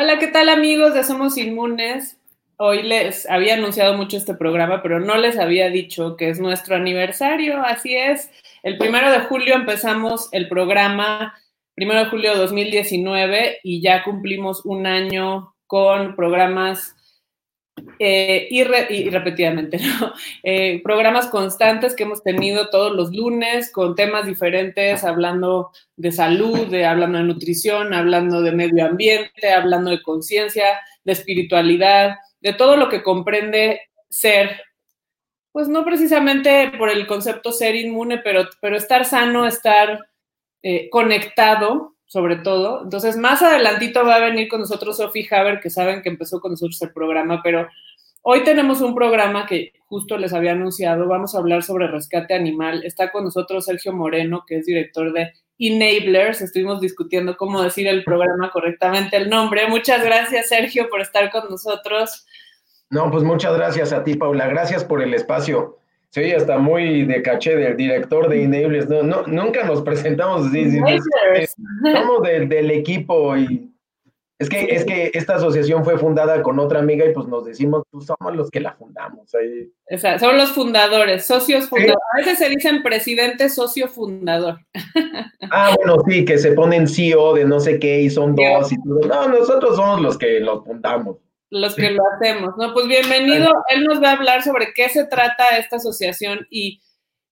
Hola, ¿qué tal amigos de Somos Inmunes? Hoy les había anunciado mucho este programa, pero no les había dicho que es nuestro aniversario, así es. El primero de julio empezamos el programa, primero de julio de 2019, y ya cumplimos un año con programas eh, y, repetidamente, ¿no? Eh, programas constantes que hemos tenido todos los lunes con temas diferentes, hablando de salud, de, hablando de nutrición, hablando de medio ambiente, hablando de conciencia, de espiritualidad, de todo lo que comprende ser, pues no precisamente por el concepto ser inmune, pero, pero estar sano, estar eh, conectado sobre todo. Entonces, más adelantito va a venir con nosotros Sophie Haber, que saben que empezó con nosotros el programa, pero hoy tenemos un programa que justo les había anunciado. Vamos a hablar sobre rescate animal. Está con nosotros Sergio Moreno, que es director de Enablers. Estuvimos discutiendo cómo decir el programa correctamente, el nombre. Muchas gracias, Sergio, por estar con nosotros. No, pues muchas gracias a ti, Paula. Gracias por el espacio. Sí, está muy de caché del director de Enablers. No, no, nunca nos presentamos así. Somos del, del equipo y es que, es que esta asociación fue fundada con otra amiga y pues nos decimos, pues somos los que la fundamos. Ahí. O sea, son los fundadores, socios fundadores. A veces se dicen presidente socio fundador. Ah, bueno, sí, que se ponen CEO de no sé qué y son dos y todo. No, nosotros somos los que los fundamos los que lo hacemos, ¿no? Pues bienvenido, él nos va a hablar sobre qué se trata esta asociación y,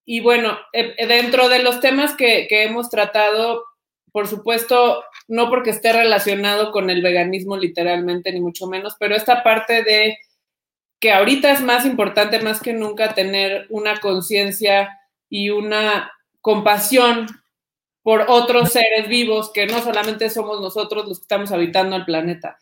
y bueno, eh, eh, dentro de los temas que, que, hemos tratado, por supuesto, no porque esté relacionado con el veganismo literalmente, ni mucho menos, pero esta parte de que ahorita es más importante más que nunca tener una conciencia y una compasión por otros seres vivos que no solamente somos nosotros los que estamos habitando el planeta.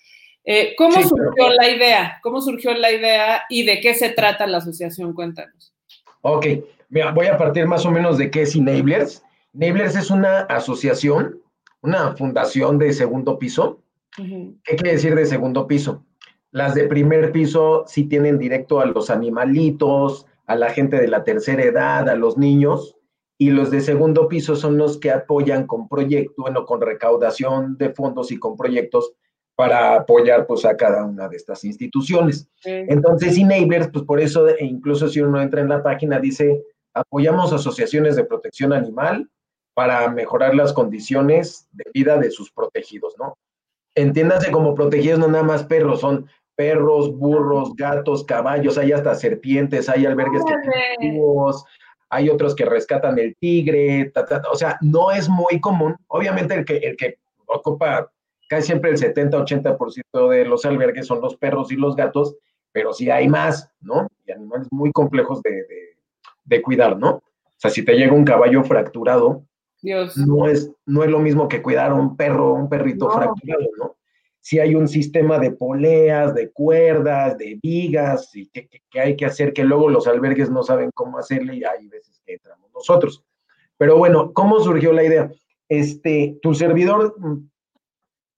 Eh, ¿Cómo surgió la idea? ¿Cómo surgió la idea y de qué se trata la asociación? Cuéntanos. Ok, Mira, voy a partir más o menos de qué es Enablers. Enablers es una asociación, una fundación de segundo piso. ¿Qué quiere decir de segundo piso? Las de primer piso sí tienen directo a los animalitos, a la gente de la tercera edad, a los niños, y los de segundo piso son los que apoyan con proyectos, bueno, con recaudación de fondos y con proyectos para apoyar pues a cada una de estas instituciones. Entonces, Enablers, pues por eso, e incluso si uno entra en la página, dice, apoyamos asociaciones de protección animal para mejorar las condiciones de vida de sus protegidos, ¿no? Entiéndase como protegidos no nada más perros, son perros, burros, gatos, caballos, hay hasta serpientes, hay albergues que tienen hay otros que rescatan el tigre, o sea, no es muy común. Obviamente el que, el que ocupa casi siempre el 70-80% de los albergues son los perros y los gatos, pero sí hay más, ¿no? Y animales muy complejos de, cuidar, ¿no? O sea, si te llega un caballo fracturado, No, es, no es lo mismo que cuidar a un perro, un perrito fracturado, ¿no? Si hay un sistema de poleas, de cuerdas, de vigas, y que, hay que hacer, que luego los albergues no saben cómo hacerle y hay veces que entramos nosotros. Pero bueno, ¿cómo surgió la idea? Este, tu servidor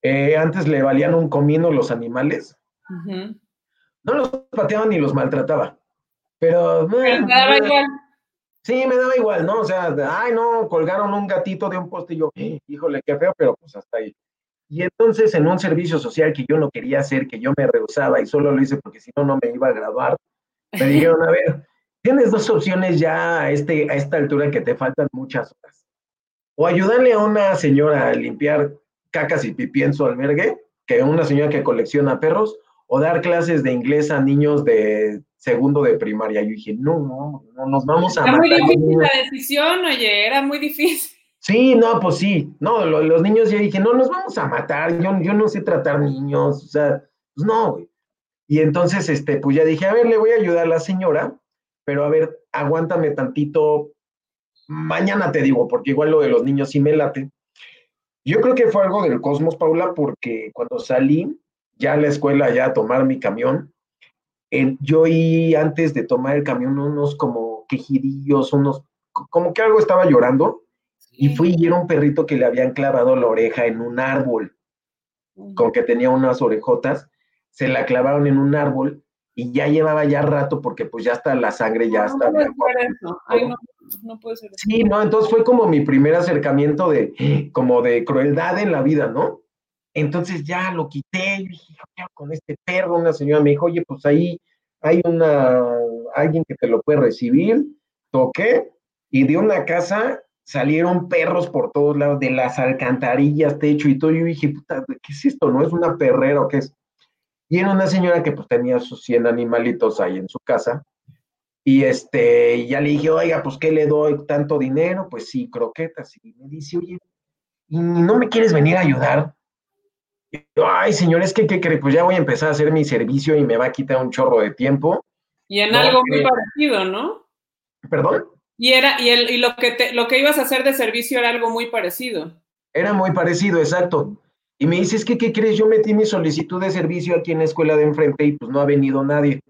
eh, antes le valían un comino los animales. No los pateaba ni los maltrataba. Pero, me daba igual. Sí, me daba igual, ¿no? O sea, ay, no, colgaron un gatito de un poste y yo, híjole, qué feo, pero pues hasta ahí. Y entonces en un servicio social que yo no quería hacer, que yo me rehusaba y solo lo hice porque si no, no me iba a graduar, me dijeron, a ver, tienes dos opciones ya a, este, a esta altura que te faltan muchas horas. O ayudarle a una señora a limpiar cacas y pipí en su albergue que una señora que colecciona perros o dar clases de inglés a niños de segundo de primaria. Yo dije, no, no, no nos vamos a Era muy difícil la decisión, oye, era muy difícil. Sí, no, pues sí, no, los, niños yo dije, no, nos vamos a matar, yo, yo no sé tratar niños, o sea, pues no, güey. Y entonces, este, pues ya dije, a ver, le voy a ayudar a la señora, pero a ver, aguántame tantito, mañana te digo, porque igual lo de los niños sí me late. Yo creo que fue algo del cosmos, Paula, porque cuando salí ya a la escuela, ya a tomar mi camión, yo oí antes de tomar el camión unos como quejidillos, unos, como que algo estaba llorando, y fui y era un perrito que le habían clavado la oreja en un árbol, con que tenía unas orejotas, se la clavaron en un árbol y ya llevaba ya rato porque pues ya está la sangre, ya está. No puede ser. Sí, no, entonces fue como mi primer acercamiento de, como de crueldad en la vida, ¿no? Entonces ya lo quité y dije, con este perro, una señora me dijo, oye, pues ahí hay una, alguien que te lo puede recibir, toqué y de una casa salieron perros por todos lados, de las alcantarillas, techo y todo. Yo dije, puta, ¿qué es esto? ¿No es una perrera o qué es? Y era una señora que pues tenía sus 100 animalitos ahí en su casa. Y este, ya le dije, oiga, pues ¿qué le doy tanto dinero? Pues sí, croquetas. Y me dice, oye, ¿y no me quieres venir a ayudar? Y yo, ay, señor, es que, ¿qué cree? Pues ya voy a empezar a hacer mi servicio y me va a quitar un chorro de tiempo. Y en algo muy parecido, ¿no? ¿Perdón? Y era, y, el, y lo que te, lo que ibas a hacer de servicio era algo muy parecido. Era muy parecido, exacto. Y me dices que, ¿qué crees? Yo metí mi solicitud de servicio aquí en la escuela de enfrente y pues no ha venido nadie.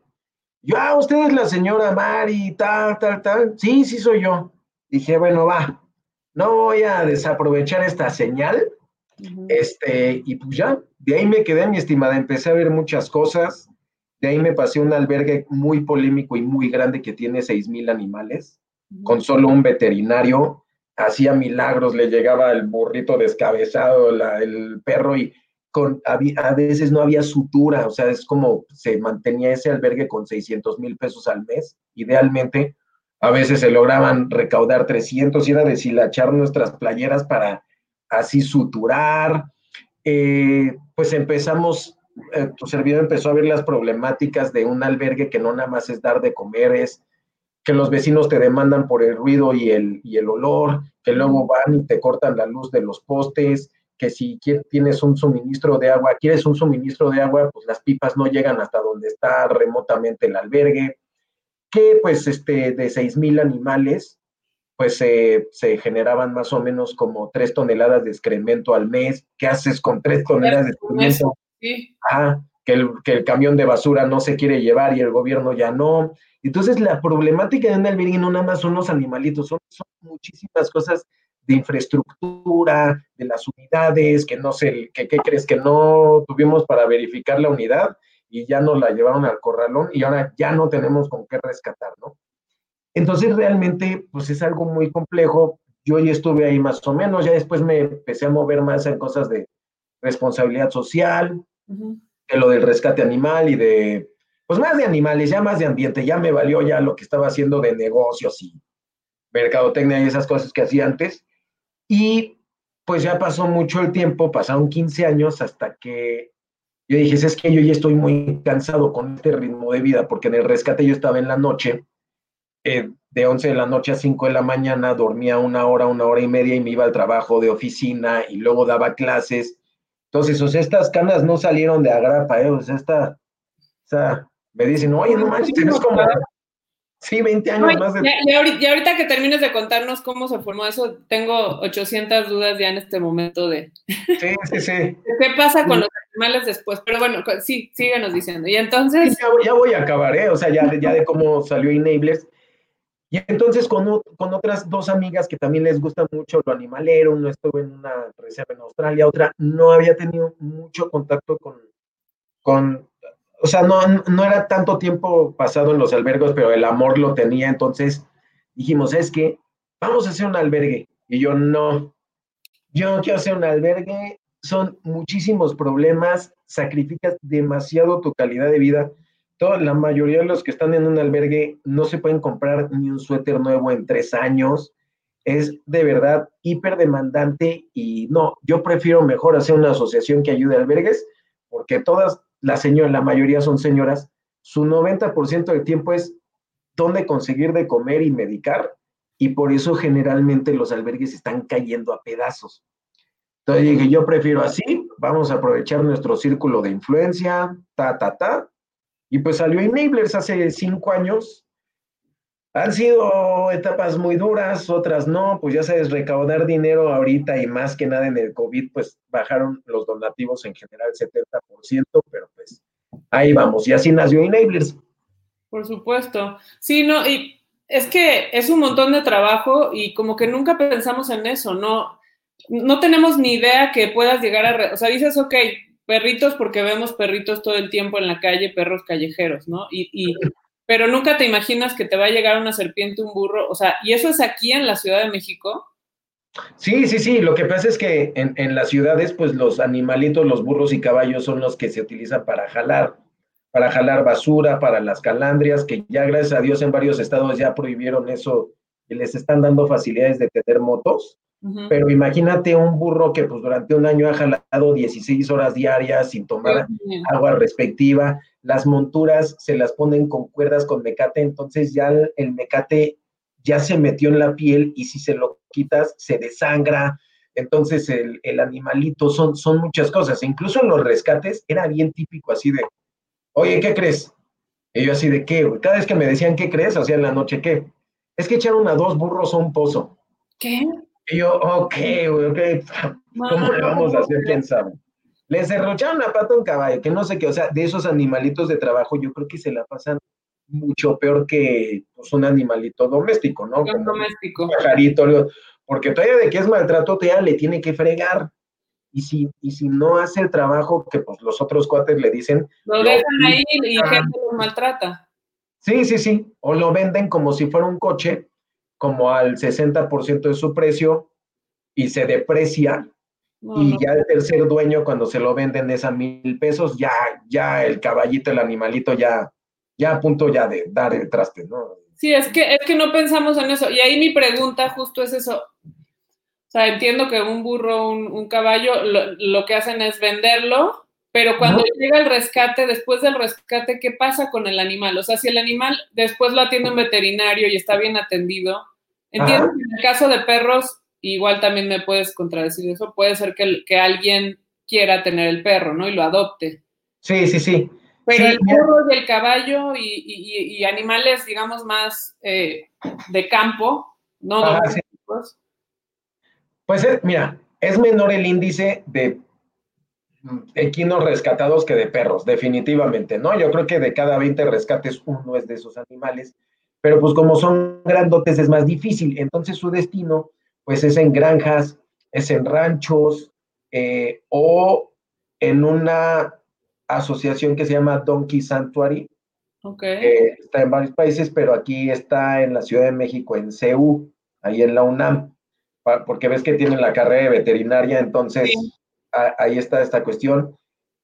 Yo, ah, usted es la señora Mari, tal, tal, tal. Sí, sí soy yo. Dije, bueno, va, no voy a desaprovechar esta señal. Este, y pues ya, de ahí me quedé, mi estimada, empecé a ver muchas cosas. De ahí me pasé un albergue muy polémico y muy grande que tiene seis mil animales con solo un veterinario, hacía milagros, le llegaba el burrito descabezado, el perro y a, veces no había sutura, o sea, es como se mantenía ese albergue con 600 mil pesos al mes, idealmente. A veces se lograban recaudar 300 y era deshilachar nuestras playeras para así suturar. Eh, pues empezamos, eh, tu servidor empezó a ver las problemáticas de un albergue que no nada más es dar de comer, es que los vecinos te demandan por el ruido y el, y el olor, que luego van y te cortan la luz de los postes, que si tienes un suministro de agua, quieres un suministro de agua, pues las pipas no llegan hasta donde está remotamente el albergue, que pues este, de seis mil animales, pues se generaban más o menos como tres toneladas de excremento al mes. ¿Qué haces con tres toneladas de excremento? Sí. Ah, que el, que el camión de basura no se quiere llevar y el gobierno ya no. Entonces, la problemática de un albergue no nada más son los animalitos, son, muchísimas cosas de infraestructura, de las unidades, que no sé, que qué crees que no tuvimos para verificar la unidad y ya nos la llevaron al corralón y ahora ya no tenemos con qué rescatar, ¿no? Entonces, realmente, pues es algo muy complejo. Yo ya estuve ahí más o menos, ya después me empecé a mover más en cosas de responsabilidad social, de lo del rescate animal y de pues más de animales, ya más de ambiente, ya me valió ya lo que estaba haciendo de negocios y mercadotecnia y esas cosas que hacía antes. Y pues ya pasó mucho el tiempo, pasaron 15 años hasta que yo dije, es que yo ya estoy muy cansado con este ritmo de vida, porque en el rescate yo estaba en la noche, eh, de 11 de la noche a 5 de la mañana, dormía una hora, una hora y media y me iba al trabajo de oficina y luego daba clases. Entonces, o sea, estas canas no salieron de agrapa, ¿eh? O sea, esta, o sea, me dicen, oye, no manches, tienes como, sí, 20 años más de... Y ahorita, que termines de contarnos cómo se formó eso, tengo 800 dudas ya en este momento de... Sí, sí, sí. ¿Qué pasa con los animales después? Pero bueno, sí, síganos diciendo. Y entonces... Ya, voy a acabar, ¿eh? O sea, ya, ya de cómo salió Enablers. Y entonces con, con, otras dos amigas que también les gusta mucho lo animalero, uno estuvo en una reserva en Australia, otra no había tenido mucho contacto con, con o sea, no, no era tanto tiempo pasado en los albergos, pero el amor lo tenía, entonces dijimos, es que vamos a hacer un albergue. Y yo no, yo no quiero hacer un albergue, son muchísimos problemas, sacrificas demasiado tu calidad de vida. Toda, la mayoría de los que están en un albergue no se pueden comprar ni un suéter nuevo en tres años. Es de verdad hiper demandante y no, yo prefiero mejor hacer una asociación que ayude a albergues porque todas la señora, la mayoría son señoras, su 90% del tiempo es dónde conseguir de comer y medicar, y por eso generalmente los albergues están cayendo a pedazos. Entonces dije, yo prefiero así, vamos a aprovechar nuestro círculo de influencia, ta, ta, ta. Y pues salió Enablers hace cinco años, han sido etapas muy duras, otras no, pues ya sabes, recaudar dinero ahorita y más que nada en el COVID, pues bajaron los donativos en general 70%, pero pues ahí vamos, y así nació Enablers. Por supuesto. Sí, no, y es que es un montón de trabajo y como que nunca pensamos en eso, no, no tenemos ni idea que puedas llegar a, o sea, dices, ok, perritos porque vemos perritos todo el tiempo en la calle, perros callejeros, ¿no? Y, y pero nunca te imaginas que te va a llegar una serpiente, un burro, o sea, y eso es aquí en la Ciudad de México. Sí, sí, sí. Lo que pasa es que en, en, las ciudades, pues los animalitos, los burros y caballos son los que se utilizan para jalar, para jalar basura, para las calandrias, que ya gracias a Dios en varios estados ya prohibieron eso y les están dando facilidades de tener motos. Pero imagínate un burro que pues durante un año ha jalado 16 horas diarias sin tomar agua respectiva. Las monturas se las ponen con cuerdas con mecate, entonces ya el mecate ya se metió en la piel y si se lo quitas se desangra. Entonces el, el animalito son, son muchas cosas. Incluso en los rescates era bien típico así de, oye, ¿qué crees? Y yo así de qué, Cada vez que me decían, ¿qué crees? Hacía en la noche, ¿qué? Es que echaron a dos burros a un pozo. ¿Qué? Y yo, ok, ok, ¿cómo le vamos a hacer? ¿Quién sabe? Les derrocharon la pata a un caballo, que no sé qué, o sea, de esos animalitos de trabajo, yo creo que se la pasan mucho peor que pues, un animalito doméstico, ¿no? Un doméstico. Un pajarito, porque todavía de que es maltrato, todavía le tiene que fregar. Y si, y si no hace el trabajo que pues los otros cuates le dicen. Lo dejan ahí y gente lo maltrata. Sí, sí, sí. O lo venden como si fuera un coche, como al 60% de su precio, y se deprecia. Y ya el tercer dueño, cuando se lo venden es a mil pesos, ya, ya el caballito, el animalito, ya, ya a punto ya de dar el traste, ¿no? Sí, es que, es que no pensamos en eso. Y ahí mi pregunta justo es eso. O sea, entiendo que un burro, un, caballo, lo, que hacen es venderlo, pero cuando llega el rescate, después del rescate, ¿qué pasa con el animal? O sea, si el animal después lo atiende un veterinario y está bien atendido, entiendo que en el caso de perros, igual también me puedes contradecir eso, puede ser que, que alguien quiera tener el perro, ¿no? Y lo adopte. Sí, sí, sí. Pero el burro y el caballo y, animales, digamos, más eh, de campo, ¿no? Pues eh, mira, es menor el índice de equinos rescatados que de perros, definitivamente, ¿no? Yo creo que de cada 20 rescates uno es de esos animales, pero pues como son grandotes es más difícil, entonces su destino pues es en granjas, es en ranchos eh, o en una asociación que se llama Donkey Sanctuary. Okay. está en varios países, pero aquí está en la Ciudad de México, en CEU, ahí en la UNAM, porque ves que tienen la carrera de veterinaria, entonces ahí está esta cuestión.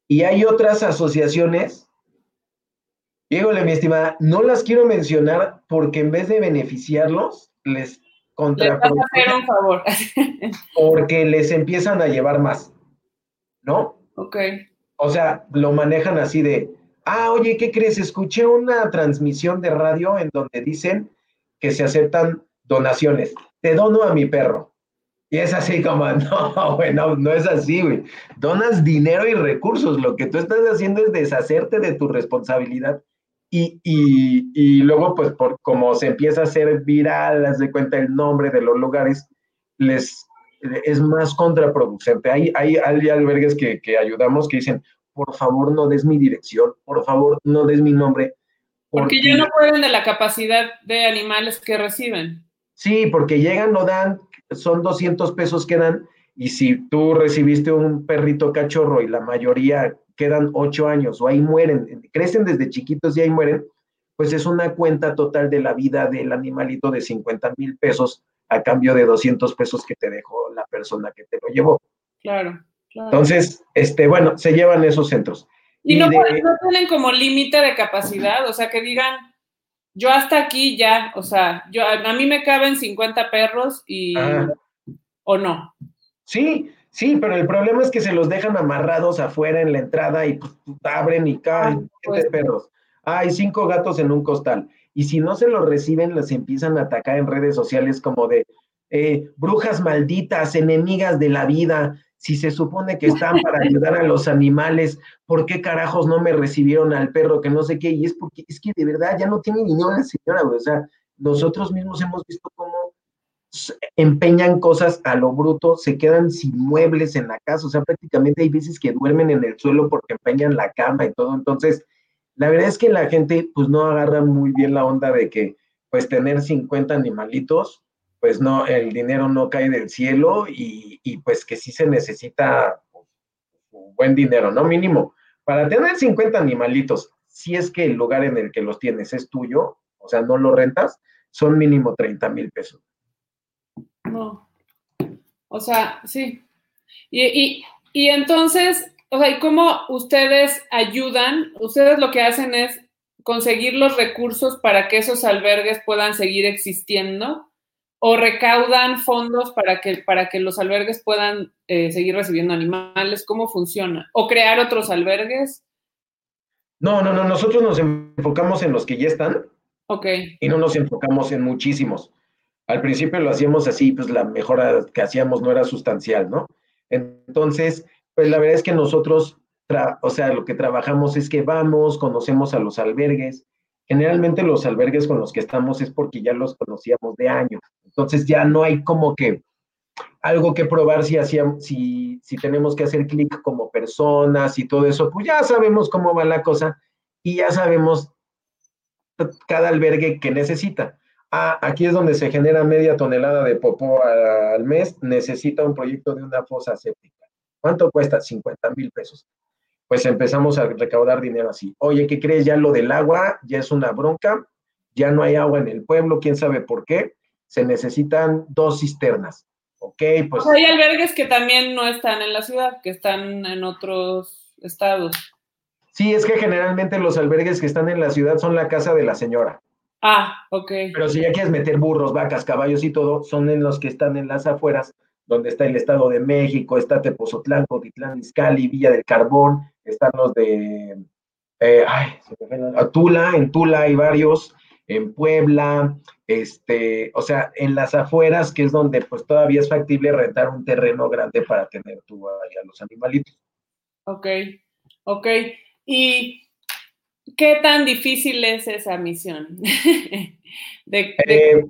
Y hay otras asociaciones, híjole, mi estimada, no las quiero mencionar porque en vez de beneficiarlos, les contraproducen. un favor. porque les empiezan a llevar más, ¿no? Ok. O sea, lo manejan así de, ah, oye, ¿qué crees? Escuché una transmisión de radio en donde dicen que se aceptan donaciones. Te dono a mi perro. Y es así como, no, bueno, no es así, güey. Donas dinero y recursos. Lo que tú estás haciendo es deshacerte de tu responsabilidad. Y, y, luego, pues, por como se empieza a hacer viral, haz de cuenta el nombre de los lugares, les es más contraproducente. Hay, hay, hay albergues que, que, ayudamos que dicen, por favor no des mi dirección, por favor no des mi nombre. Porque, ya no pueden de la capacidad de animales que reciben. Sí, porque llegan, lo dan, son 200 pesos que dan, y si tú recibiste un perrito cachorro y la mayoría quedan 8 años o ahí mueren, crecen desde chiquitos y ahí mueren, pues es una cuenta total de la vida del animalito de 50 mil pesos a cambio de 200 pesos que te dejó la persona que te lo llevó. Claro, claro. Entonces, este, bueno, se llevan esos centros. Y, no, tienen como límite de capacidad, o sea, que digan, yo hasta aquí ya, o sea, yo a mí me caben 50 perros y ah. o no. Sí, sí, pero el problema es que se los dejan amarrados afuera en la entrada y pues, abren y caen ah, pues. perros. Hay cinco gatos en un costal y si no se lo reciben, los empiezan a atacar en redes sociales como de eh, brujas malditas, enemigas de la vida, si se supone que están para ayudar a los animales, ¿por qué carajos no me recibieron al perro que no sé qué? Y es porque es que de verdad ya no tiene ni una señora, O sea, nosotros mismos hemos visto cómo empeñan cosas a lo bruto, se quedan sin muebles en la casa, o sea, prácticamente hay veces que duermen en el suelo porque empeñan la cama y todo, entonces la verdad es que la gente pues no agarra muy bien la onda de que pues tener 50 animalitos, pues no, el dinero no cae del cielo y, pues que sí se necesita buen dinero, ¿no? Mínimo. Para tener 50 animalitos, si es que el lugar en el que los tienes es tuyo, o sea, no lo rentas, son mínimo 30 mil pesos. No. O sea, sí. Y, y entonces, o sea, ¿y cómo ustedes ayudan? Ustedes lo que hacen es conseguir los recursos para que esos albergues puedan seguir existiendo o recaudan fondos para que, para que los albergues puedan eh, seguir recibiendo animales? ¿Cómo funciona? ¿O crear otros albergues? No, no, no, nosotros nos enfocamos en los que ya están. Ok. Y no nos enfocamos en muchísimos. Al principio lo hacíamos así, pues la mejora que hacíamos no era sustancial, ¿no? Entonces, pues la verdad es que nosotros, o sea, lo que trabajamos es que vamos, conocemos a los albergues. Generalmente los albergues con los que estamos es porque ya los conocíamos de años. Entonces ya no hay como que algo que probar si, hacíamos, si, si tenemos que hacer clic como personas y todo eso, pues ya sabemos cómo va la cosa y ya sabemos cada albergue que necesita. Ah, aquí es donde se genera media tonelada de popó al mes, necesita un proyecto de una fosa séptica. ¿Cuánto cuesta? 50 mil pesos. Pues empezamos a recaudar dinero así. Oye, ¿qué crees? Ya lo del agua ya es una bronca, ya no hay agua en el pueblo, quién sabe por qué se necesitan dos cisternas. Ok, pues. Hay albergues que también no están en la ciudad, que están en otros estados. Sí, es que generalmente los albergues que están en la ciudad son la casa de la señora. Ah, ok. Pero si ya quieres meter burros, vacas, caballos y todo, son en los que están en las afueras, donde está el Estado de México, está Tepozotlán, Cotitlán, Izcalli, Villa del Carbón, están los de eh, ay, Tula, en Tula hay varios, en Puebla, este, o sea, en las afueras, que es donde pues todavía es factible rentar un terreno grande para tener tú a los animalitos. Ok, ok. ¿Y qué tan difícil es esa misión? Eh,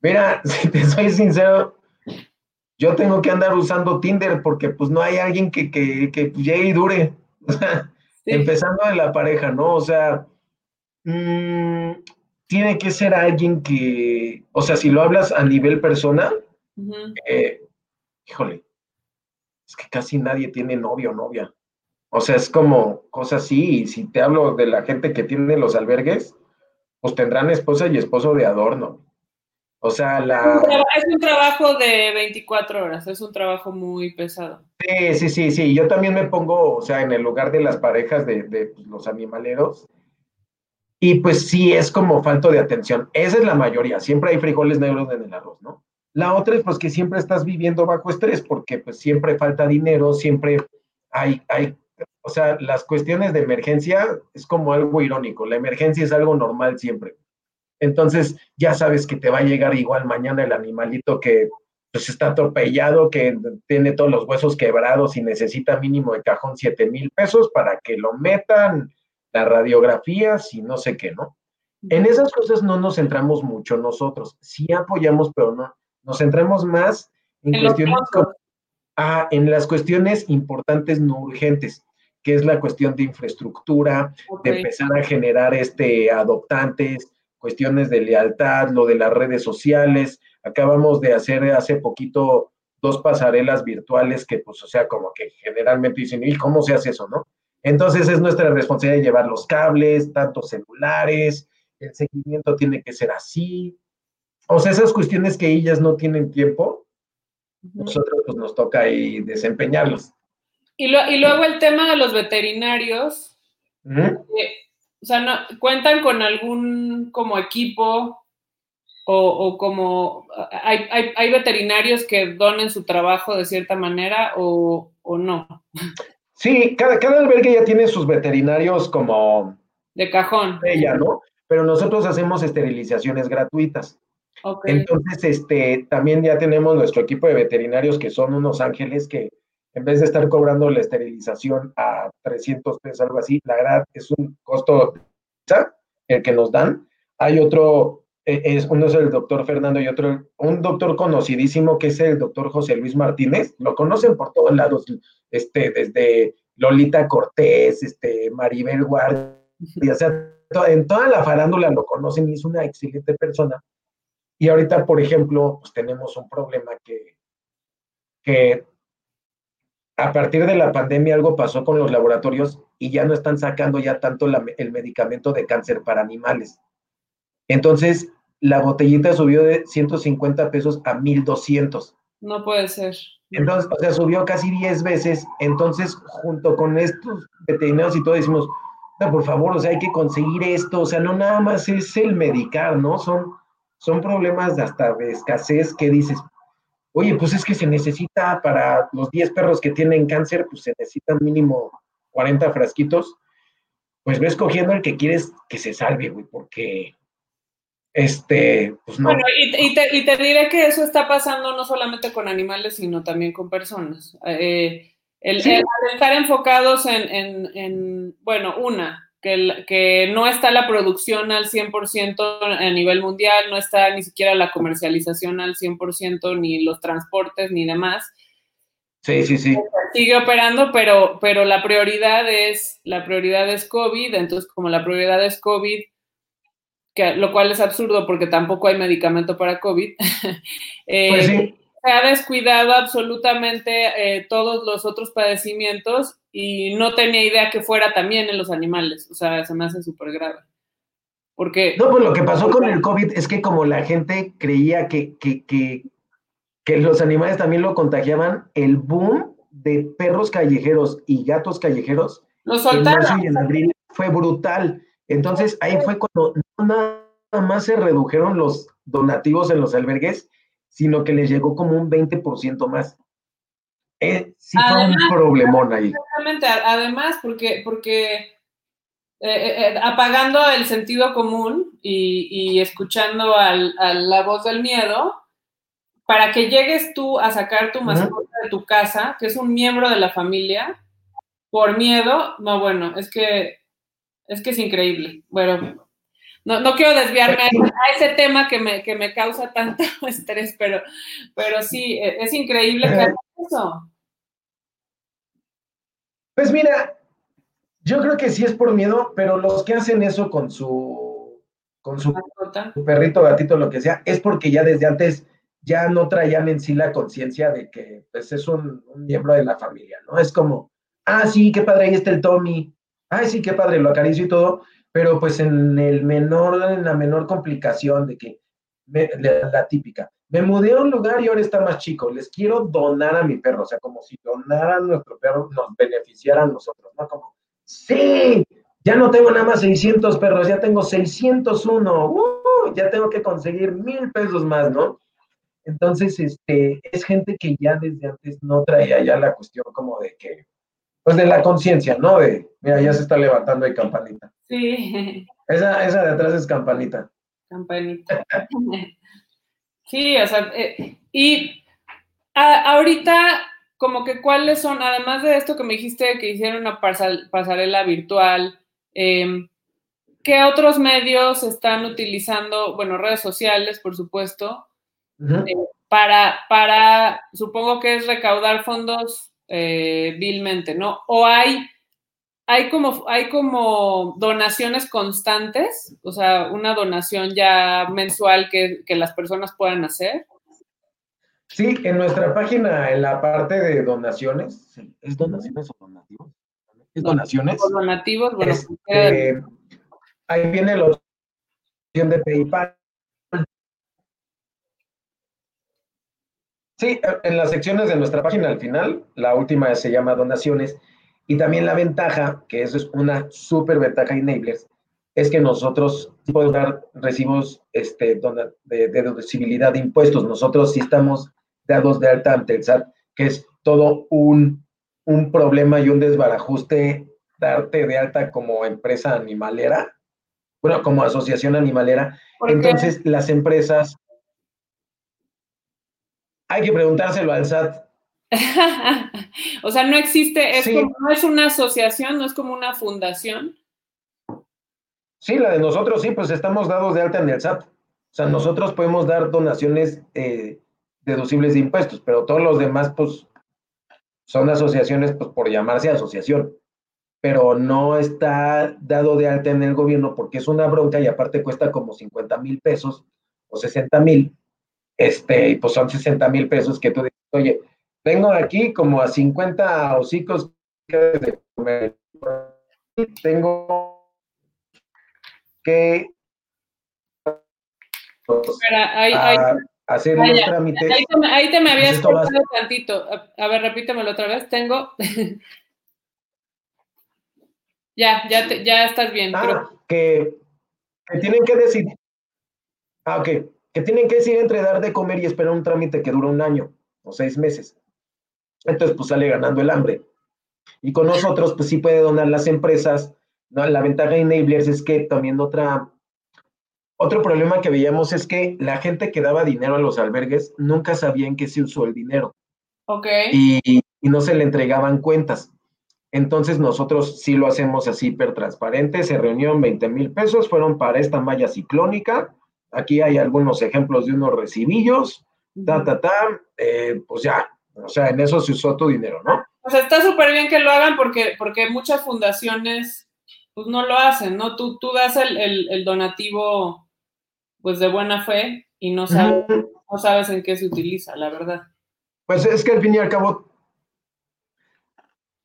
Mira, si te soy sincero, yo tengo que andar usando Tinder porque pues no hay alguien que, que, que llegue y dure. Empezando de la pareja, ¿no? O sea, mm, tiene que ser alguien que, o sea, si lo hablas a nivel personal, eh, híjole, es que casi nadie tiene novio o novia. O sea, es como cosas así, y si te hablo de la gente que tiene los albergues, pues tendrán esposa y esposo de adorno. O sea, la... Es un trabajo de 24 horas, es un trabajo muy pesado. Sí, sí, sí, sí. Yo también me pongo, o sea, en el lugar de las parejas de, pues, los animaleros. Y pues sí, es como falto de atención. Esa es la mayoría. Siempre hay frijoles negros en el arroz, ¿no? La otra es pues que siempre estás viviendo bajo estrés porque pues siempre falta dinero, siempre hay, hay, o sea, las cuestiones de emergencia es como algo irónico. La emergencia es algo normal siempre. Entonces, ya sabes que te va a llegar igual mañana el animalito que pues está atropellado, que tiene todos los huesos quebrados y necesita mínimo de cajón 7 mil pesos para que lo metan, las radiografías y no sé qué, ¿no? En esas cosas no nos centramos mucho nosotros, sí apoyamos, pero no, nos centramos más en, cuestiones ah, en las cuestiones importantes no urgentes, que es la cuestión de infraestructura, de empezar a generar este adoptantes, cuestiones de lealtad, lo de las redes sociales. Acabamos de hacer hace poquito dos pasarelas virtuales que, pues, o sea, como que generalmente dicen, ¿y cómo se hace eso, no? Entonces es nuestra responsabilidad llevar los cables, tantos celulares, el seguimiento tiene que ser así. O sea, esas cuestiones que ellas no tienen tiempo, nosotros pues nos toca ahí desempeñarlos. Y, y luego el tema de los veterinarios, o sea, no, ¿cuentan con algún como equipo o, como hay, hay, veterinarios que donen su trabajo de cierta manera o, no? Sí, cada, cada albergue ya tiene sus veterinarios como... De cajón. Ella, ¿no? Pero nosotros hacemos esterilizaciones gratuitas. Entonces, este, también ya tenemos nuestro equipo de veterinarios que son unos ángeles que en vez de estar cobrando la esterilización a 300 pesos, algo así, la verdad es un costo el que nos dan. Hay otro, e, es, uno es el doctor Fernando y otro, un doctor conocidísimo que es el doctor José Luis Martínez, lo conocen por todos lados, este, desde Lolita Cortés, este, Maribel Guardia, o sea, en toda la farándula lo conocen y es una excelente persona. Y ahorita, por ejemplo, pues tenemos un problema que, que a partir de la pandemia algo pasó con los laboratorios y ya no están sacando ya tanto el medicamento de cáncer para animales. Entonces, la botellita subió de 150 pesos a 1200. No puede ser. Entonces, o sea, subió casi 10 veces. Entonces, junto con estos veterinarios y todo, decimos, por favor, o sea, hay que conseguir esto. O sea, no nada más es el medicar, ¿no? Son, son problemas hasta de escasez que dices, oye, pues es que se necesita para los 10 perros que tienen cáncer, pues se necesitan mínimo 40 frasquitos. Pues ves cogiendo el que quieres que se salve, güey, porque este, pues no. Bueno, y, te, diré que eso está pasando no solamente con animales, sino también con personas. Eh, el, estar enfocados en, bueno, una, que, que, no está la producción al 100% a nivel mundial, no está ni siquiera la comercialización al 100%, ni los transportes, ni demás. Sí, sí, sí. Sigue operando, pero, pero la prioridad es, la prioridad es COVID, entonces como la prioridad es COVID, lo cual es absurdo porque tampoco hay medicamento para COVID. Eh, pues se ha descuidado absolutamente eh, todos los otros padecimientos y no tenía idea que fuera también en los animales. O sea, se me hace súper grave. Porque... No, pues lo que pasó con el COVID es que como la gente creía que, que, que, que los animales también lo contagiaban, el boom de perros callejeros y gatos callejeros lo soltaron. en abril fue brutal. Entonces ahí fue cuando nada más se redujeron los donativos en los albergues, sino que les llegó como un 20% más. Eh, sí fue un problemón ahí. Exactamente, además, porque, porque eh, eh, apagando el sentido común y, escuchando a la voz del miedo, para que llegues tú a sacar tu mascota de tu casa, que es un miembro de la familia, por miedo, no, bueno, es que es que es increíble. Bueno, no, quiero desviarme a, ese tema que me, que me causa tanto estrés, pero, pero sí, e, es increíble que eso. Pues mira, yo creo que sí es por miedo, pero los que hacen eso con su, con su, perrito, gatito, lo que sea, es porque ya desde antes ya no traían en sí la conciencia de que pues, es un, un, miembro de la familia, ¿no? Es como, ah, sí, qué padre, ahí está el Tommy, ay, sí, qué padre, lo acaricio y todo, pero pues en el menor, en la menor complicación de que, la, típica, me mudé a un lugar y ahora está más chico, les quiero donar a mi perro, o sea, como si donaran nuestro perro, nos beneficiaran nosotros, ¿no? Como, sí, ya no tengo nada más 600 perros, ya tengo 601, uh, ya tengo que conseguir mil pesos más, ¿no? Entonces, este, es gente que ya desde antes no traía ya la cuestión como de que, pues de la conciencia, ¿no? De, mira, ya se está levantando ahí campanita. Sí. Esa, esa de atrás es campanita. Campanita. sí, o sea, eh, y ahorita, como que cuáles son, además de esto que me dijiste que hicieron una pasarela virtual, em, ¿qué otros medios están utilizando? Bueno, redes sociales, por supuesto, eh, para, para, supongo que es recaudar fondos eh, vilmente, ¿no? O hay, hay, como, hay como donaciones constantes, o sea, una donación ya mensual que, las personas puedan hacer. Sí, en nuestra página, en la parte de donaciones, ¿es donaciones o donativos? ¿Es donaciones? O donativos, bueno. Este, ahí viene la opción de PayPal. Sí, en las secciones de nuestra página al final, la última se llama donaciones y también la ventaja, que eso es una súper ventaja enablers, es que nosotros podemos dar recibos este, de, deducibilidad de impuestos. Nosotros sí estamos dados de alta ante el SAT, que es todo un, un problema y un desbarajuste darte de alta como empresa animalera, bueno, como asociación animalera. Entonces, las empresas hay que preguntárselo al SAT. o sea, no existe, es como, no es una asociación, no es como una fundación. Sí, la de nosotros sí, pues estamos dados de alta en el SAT. O sea, nosotros podemos dar donaciones eh, deducibles de impuestos, pero todos los demás, pues, son asociaciones, pues, por llamarse asociación. Pero no está dado de alta en el gobierno porque es una bronca y aparte cuesta como 50 mil pesos o 60 mil este, y pues son 60 mil pesos que tú dices, oye, tengo aquí como a 50 hocicos que. Tengo que ahí, a hacer los trámites. Ahí te, me habías cortado tantito. A, ver, repítemelo otra vez. Tengo. ya, ya, ya estás bien. Ah, que, que tienen que decir. Ah, ok. Que tienen que decir entre dar de comer y esperar un trámite que dura un año o seis meses. Entonces, pues sale ganando el hambre. Y con nosotros, pues sí puede donar las empresas. ¿no? La ventaja de Enablers es que también otra, otro problema que veíamos es que la gente que daba dinero a los albergues nunca sabía en qué se usó el dinero. Ok. Y, y no se le entregaban cuentas. Entonces nosotros sí lo hacemos así hiper transparente. Se reunió 20 mil pesos, fueron para esta malla ciclónica. Aquí hay algunos ejemplos de unos recibillos, ta, ta, ta. Eh, pues ya, o sea, en eso se usó tu dinero, ¿no? O sea, está súper bien que lo hagan porque, porque muchas fundaciones pues no lo hacen, ¿no? Tú, tú das el, donativo pues de buena fe y no sabes, no sabes en qué se utiliza, la verdad. Pues es que al fin y al cabo,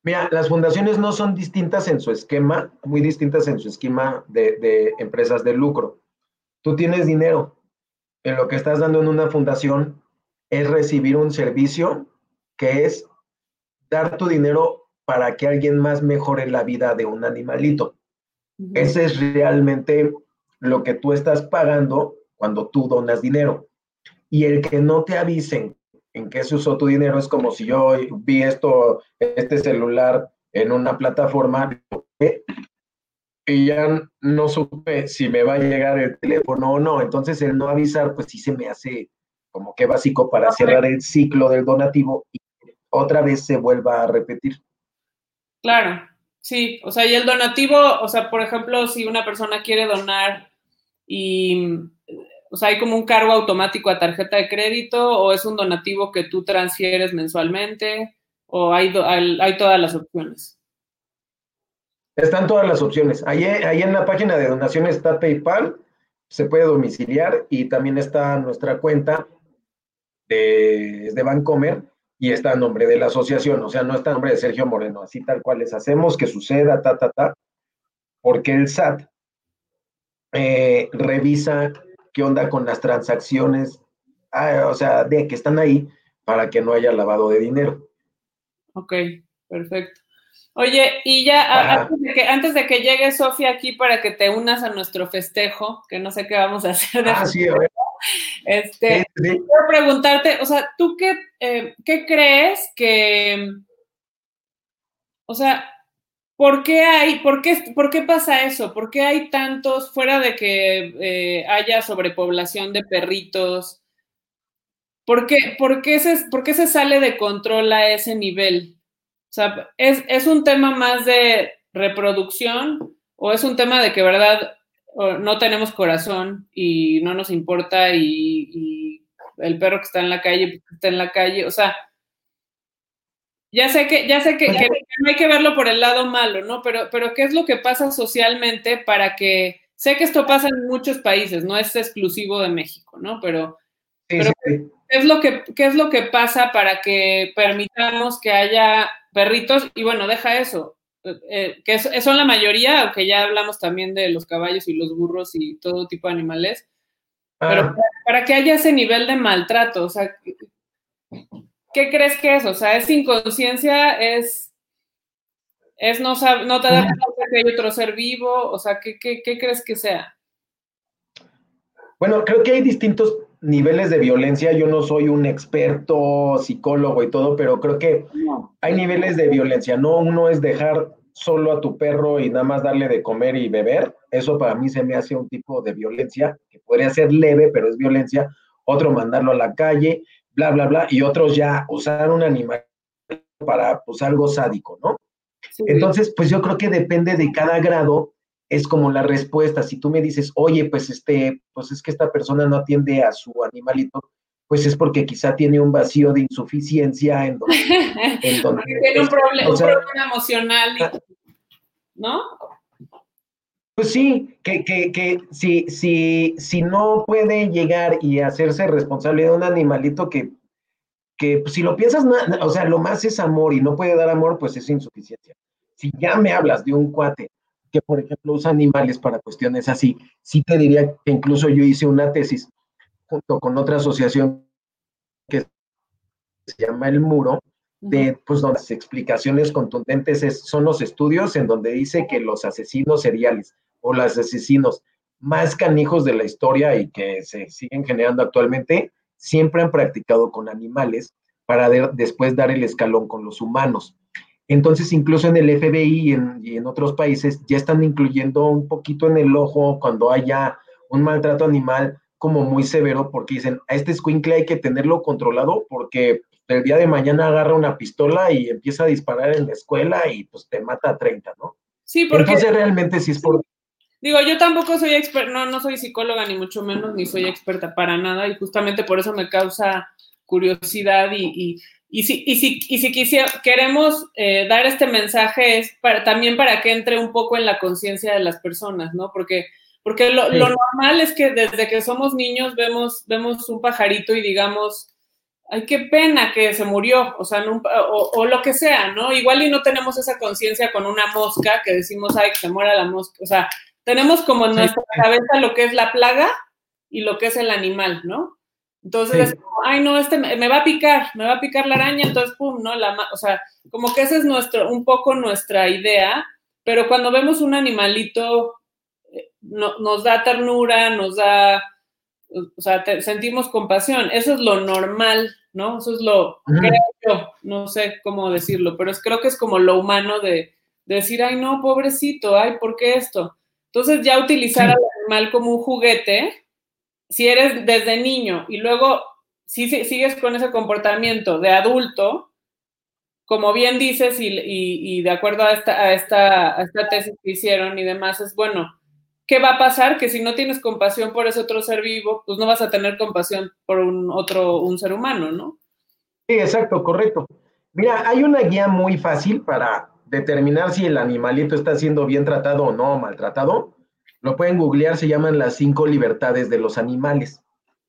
mira, las fundaciones no son distintas en su esquema, muy distintas en su esquema de, de empresas de lucro. Tú tienes dinero, en lo que estás dando en una fundación es recibir un servicio que es dar tu dinero para que alguien más mejore la vida de un animalito. Ese es realmente lo que tú estás pagando cuando tú donas dinero. Y el que no te avisen en qué se usó tu dinero es como si yo vi esto, este celular en una plataforma y ya no supe si me va a llegar el teléfono o no. Entonces el no avisar, pues sí se me hace como que básico para cerrar el ciclo del donativo y otra vez se vuelva a repetir. Claro, sí, o sea, y el donativo, o sea, por ejemplo, si una persona quiere donar y, o sea, hay como un cargo automático a tarjeta de crédito o es un donativo que tú transfieres mensualmente o hay, hay, todas las opciones. Están todas las opciones. Ahí, en la página de donación está PayPal, se puede domiciliar y también está nuestra cuenta de, de Bancomer y está a nombre de la asociación, o sea, no está a nombre de Sergio Moreno, así tal cual les hacemos que suceda, ta, ta, ta, porque el SAT eh, revisa qué onda con las transacciones, ah, o sea, de que están ahí para que no haya lavado de dinero. Ok, perfecto. Oye, y ya antes de, que, antes de que llegue Sofía aquí para que te unas a nuestro festejo, que no sé qué vamos a hacer. ah, sí, a ver. Este, quiero preguntarte, o sea, ¿tú qué, eh, qué crees que, o sea, ¿por qué hay, por qué, por qué pasa eso? ¿Por qué hay tantos, fuera de que eh, haya sobrepoblación de perritos? ¿Por qué, por, qué se, ¿Por qué se sale de control a ese nivel? O sea, ¿es, ¿es un tema más de reproducción o es un tema de que, verdad, no tenemos corazón y no nos importa y, el perro que está en la calle pues, está en la calle, o sea, ya sé que ya sé que, no hay que verlo por el lado malo, ¿no? Pero pero qué es lo que pasa socialmente para que sé que esto pasa en muchos países, no es exclusivo de México, ¿no? Pero, ¿qué es lo que qué es lo que pasa para que permitamos que haya perritos y bueno, deja eso, eh, que son la mayoría, aunque ya hablamos también de los caballos y los burros y todo tipo de animales, pero ah. para, que haya ese nivel de maltrato, o sea, ¿qué crees que es? O sea, ¿es inconsciencia? ¿Es, es no, no te das cuenta que hay otro ser vivo? O sea, ¿qué, ¿qué, qué, crees que sea? Bueno, creo que hay distintos niveles de violencia. Yo no soy un experto psicólogo y todo, pero creo que hay niveles de violencia. No uno es dejar solo a tu perro y nada más darle de comer y beber. Eso para mí se me hace un tipo de violencia que podría ser leve, pero es violencia. Otro mandarlo a la calle, bla, bla, bla. Y otros ya usar un animal para pues algo sádico, ¿no? Entonces, pues yo creo que depende de cada grado es como la respuesta. Si tú me dices, oye, pues este, pues es que esta persona no atiende a su animalito, pues es porque quizá tiene un vacío de insuficiencia en donde, tiene un, problema emocional, ah. ¿no? Pues sí, que, que, que si, si, si no puede llegar y hacerse responsable de un animalito que, que pues, si lo piensas, o sea, lo más es amor y no puede dar amor, pues es insuficiencia. Si ya me hablas de un cuate que, por ejemplo, usa animales para cuestiones así, sí te diría que incluso yo hice una tesis junto con otra asociación que se llama El Muro, de, pues, donde las explicaciones contundentes son los estudios en donde dice que los asesinos seriales o los asesinos más canijos de la historia y que se siguen generando actualmente, siempre han practicado con animales para después dar el escalón con los humanos. Entonces, incluso en el FBI y en, otros países ya están incluyendo un poquito en el ojo cuando haya un maltrato animal como muy severo, porque dicen, a este squinkle hay que tenerlo controlado porque el día de mañana agarra una pistola y empieza a disparar en la escuela y pues te mata a 30, ¿no? Sí, porque... Entonces realmente sí es por... Digo, yo tampoco soy experta, no, no soy psicóloga ni mucho menos, ni soy experta para nada y justamente por eso me causa curiosidad y, y, si, y, si, y si quisiera, queremos eh, dar este mensaje es para, también para que entre un poco en la conciencia de las personas, ¿no? Porque, porque lo, lo, normal es que desde que somos niños vemos, vemos un pajarito y digamos, ay, qué pena que se murió, o sea, o, lo que sea, ¿no? Igual y no tenemos esa conciencia con una mosca que decimos, ay, que se muera la mosca, o sea, tenemos como en nuestra cabeza lo que es la plaga y lo que es el animal, ¿no? Entonces es como, ay, no, este me, va a picar, me va a picar la araña, entonces, pum, ¿no? La, o sea, como que esa es nuestro, un poco nuestra idea, pero cuando vemos un animalito, eh, no, nos da ternura, nos da o sea, sentimos compasión. Eso es lo normal, ¿no? Eso es lo, creo yo, no sé cómo decirlo, pero es, creo que es como lo humano de, decir, ay, no, pobrecito, ay, ¿por qué esto? Entonces ya utilizar al animal como un juguete, si eres desde niño y luego si, sigues con ese comportamiento de adulto, como bien dices y, y, de acuerdo a esta, a, esta, a esta tesis que hicieron y demás, es bueno, ¿qué va a pasar? Que si no tienes compasión por ese otro ser vivo, pues no vas a tener compasión por un otro, un ser humano, ¿no? Sí, exacto, correcto. Mira, hay una guía muy fácil para determinar si el animalito está siendo bien tratado o no maltratado. Lo pueden googlear, se llaman las cinco libertades de los animales.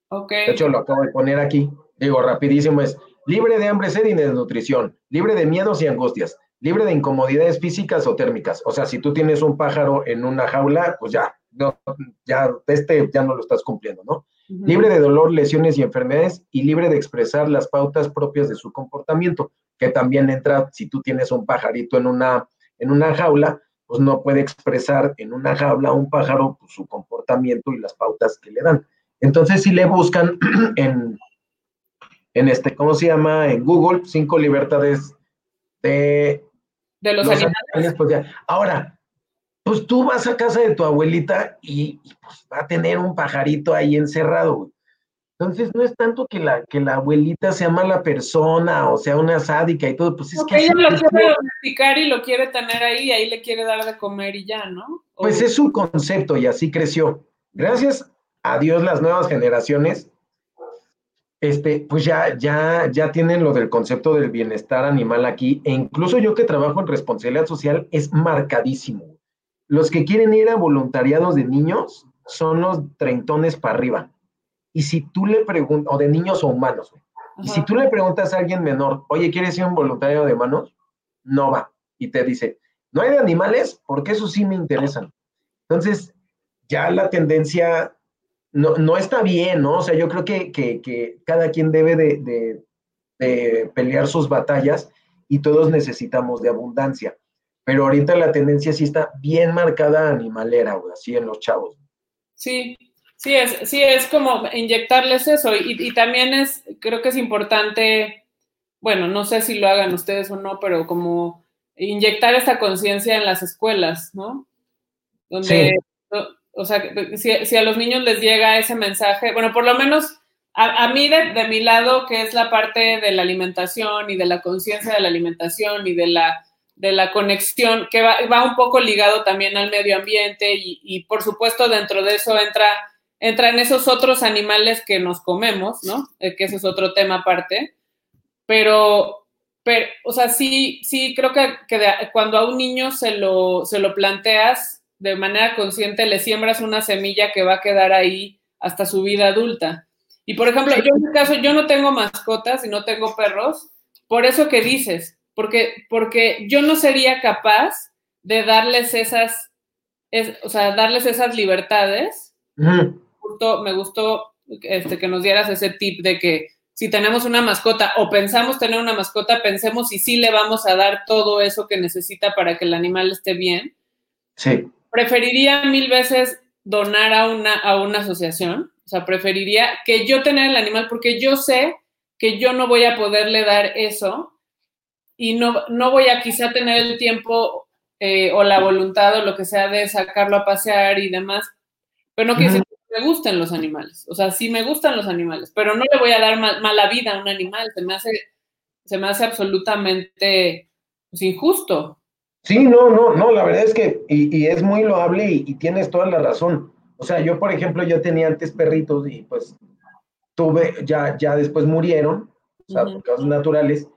Ok. De hecho, lo acabo de poner aquí. Digo, rapidísimo, es libre de hambre, sed y desnutrición, libre de miedos y angustias, libre de incomodidades físicas o térmicas. O sea, si tú tienes un pájaro en una jaula, pues ya, no, ya, este ya no lo estás cumpliendo, ¿no? Libre de dolor, lesiones y enfermedades y libre de expresar las pautas propias de su comportamiento, que también entra, si tú tienes un pajarito en una, en una jaula, pues no puede expresar en una jaula un pájaro pues, su comportamiento y las pautas que le dan. Entonces, si le buscan en, en este, ¿cómo se llama? En Google, cinco libertades de de los, animales. Pues Ahora, pues tú vas a casa de tu abuelita y, pues va a tener un pajarito ahí encerrado. Entonces no es tanto que la, que la abuelita sea mala persona o sea una sádica y todo, pues es que... Ella lo quiere domesticar y lo quiere tener ahí, y ahí le quiere dar de comer y ya, ¿no? Pues es un concepto y así creció. Gracias a Dios las nuevas generaciones este, pues ya, ya, ya tienen lo del concepto del bienestar animal aquí, e incluso yo que trabajo en responsabilidad social es marcadísimo. Los que quieren ir a voluntariados de niños son los treintones para arriba. Y si tú le preguntas, o de niños o humanos, y si tú le preguntas a alguien menor, oye, ¿quieres a un voluntario de humanos? No va. Y te dice, ¿no hay de animales? Porque eso sí me interesan. Entonces, ya la tendencia no, no está bien, ¿no? O sea, yo creo que, cada quien debe de, pelear sus batallas y todos necesitamos de abundancia. Pero ahorita la tendencia sí está bien marcada animalera, o así en los chavos. Sí, sí es, sí es como inyectarles eso. Y, y también es, creo que es importante, bueno, no sé si lo hagan ustedes o no, pero como inyectar esta conciencia en las escuelas, ¿no? Donde, o sea, si, a los niños les llega ese mensaje, bueno, por lo menos a, mí de, mi lado, que es la parte de la alimentación y de la conciencia de la alimentación y de la, de la conexión, que va, un poco ligado también al medio ambiente y, por supuesto dentro de eso entra, entra en esos otros animales que nos comemos, ¿no? Eh, que ese es otro tema aparte. Pero, pero o sea, sí, sí creo que, cuando a un niño se lo, se lo planteas, de manera consciente le siembras una semilla que va a quedar ahí hasta su vida adulta. Y por ejemplo, yo en mi caso, yo no tengo mascotas y no tengo perros, por eso que dices, porque, porque yo no sería capaz de darles esas, o sea, darles esas libertades. Gustó, me gustó este, que nos dieras ese tip de que si tenemos una mascota o pensamos tener una mascota, pensemos si sí le vamos a dar todo eso que necesita para que el animal esté bien. Sí. Preferiría mil veces donar a una, a una asociación, o sea, preferiría que yo tener el animal porque yo sé que yo no voy a poderle dar eso y no, no voy a quizá tener el tiempo eh, o la voluntad o lo que sea de sacarlo a pasear y demás, pero no quiere decir me gusten los animales, o sea, sí me gustan los animales, pero no le voy a dar mala vida a un animal, se me hace, se me hace absolutamente pues, injusto. Sí, no, no, no, la verdad es que, y, es muy loable y, tienes toda la razón. O sea, yo, por ejemplo, yo tenía antes perritos y pues tuve, ya, ya después murieron, o sea, por causas naturales,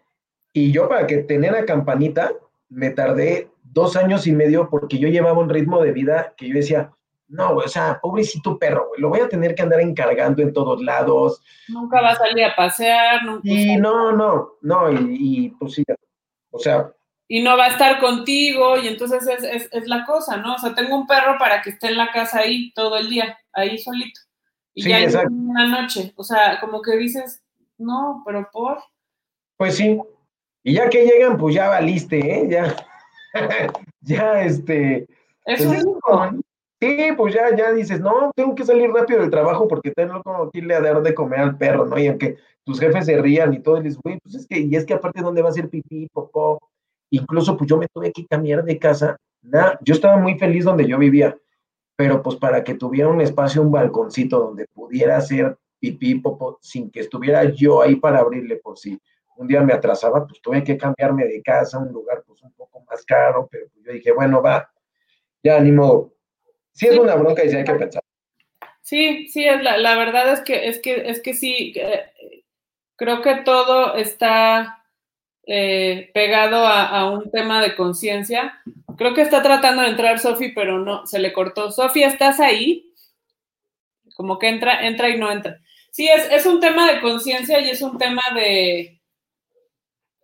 y yo para que tener a campanita, me tardé dos años y medio porque yo llevaba un ritmo de vida que yo decía, no, o sea, pobrecito perro, güey, lo voy a tener que andar encargando en todos lados. Nunca va a salir a pasear. Nunca y no, no, no, y, y pues sí, o sea, y no va a estar contigo y entonces es, es, la cosa, ¿no? O sea, tengo un perro para que esté en la casa ahí todo el día, ahí solito. Y ya ya una noche, o sea, como que dices, no, pero por. Pues sí. Y ya que llegan, pues ya valiste, ¿eh? Ya, ya este. Es pues un Sí, pues ya, ya dices, no, tengo que salir rápido del trabajo porque tengo que irle a dar de comer al perro, ¿no? Y aunque tus jefes se rían y todo, y dices, güey, pues es que, y es que aparte, ¿dónde va a ser pipí, popó? Incluso pues yo me tuve que cambiar de casa. Nada, yo estaba muy feliz donde yo vivía, pero pues para que tuviera un espacio, un balconcito donde pudiera hacer pipí, popo, sin que estuviera yo ahí para abrirle por si un día me atrasaba, pues tuve que cambiarme de casa, un lugar pues un poco más caro, pero pues, yo dije, bueno, va, ya ni. Sí, es una bronca y sí hay que pensar. Sí, sí, es la, la verdad es que, es que, es que sí, creo que todo está eh, pegado a, un tema de conciencia. Creo que está tratando de entrar Sofi, pero no, se le cortó. Sofi, ¿estás ahí? Como que entra, entra y no entra. Sí, es, un tema de conciencia y es un tema de,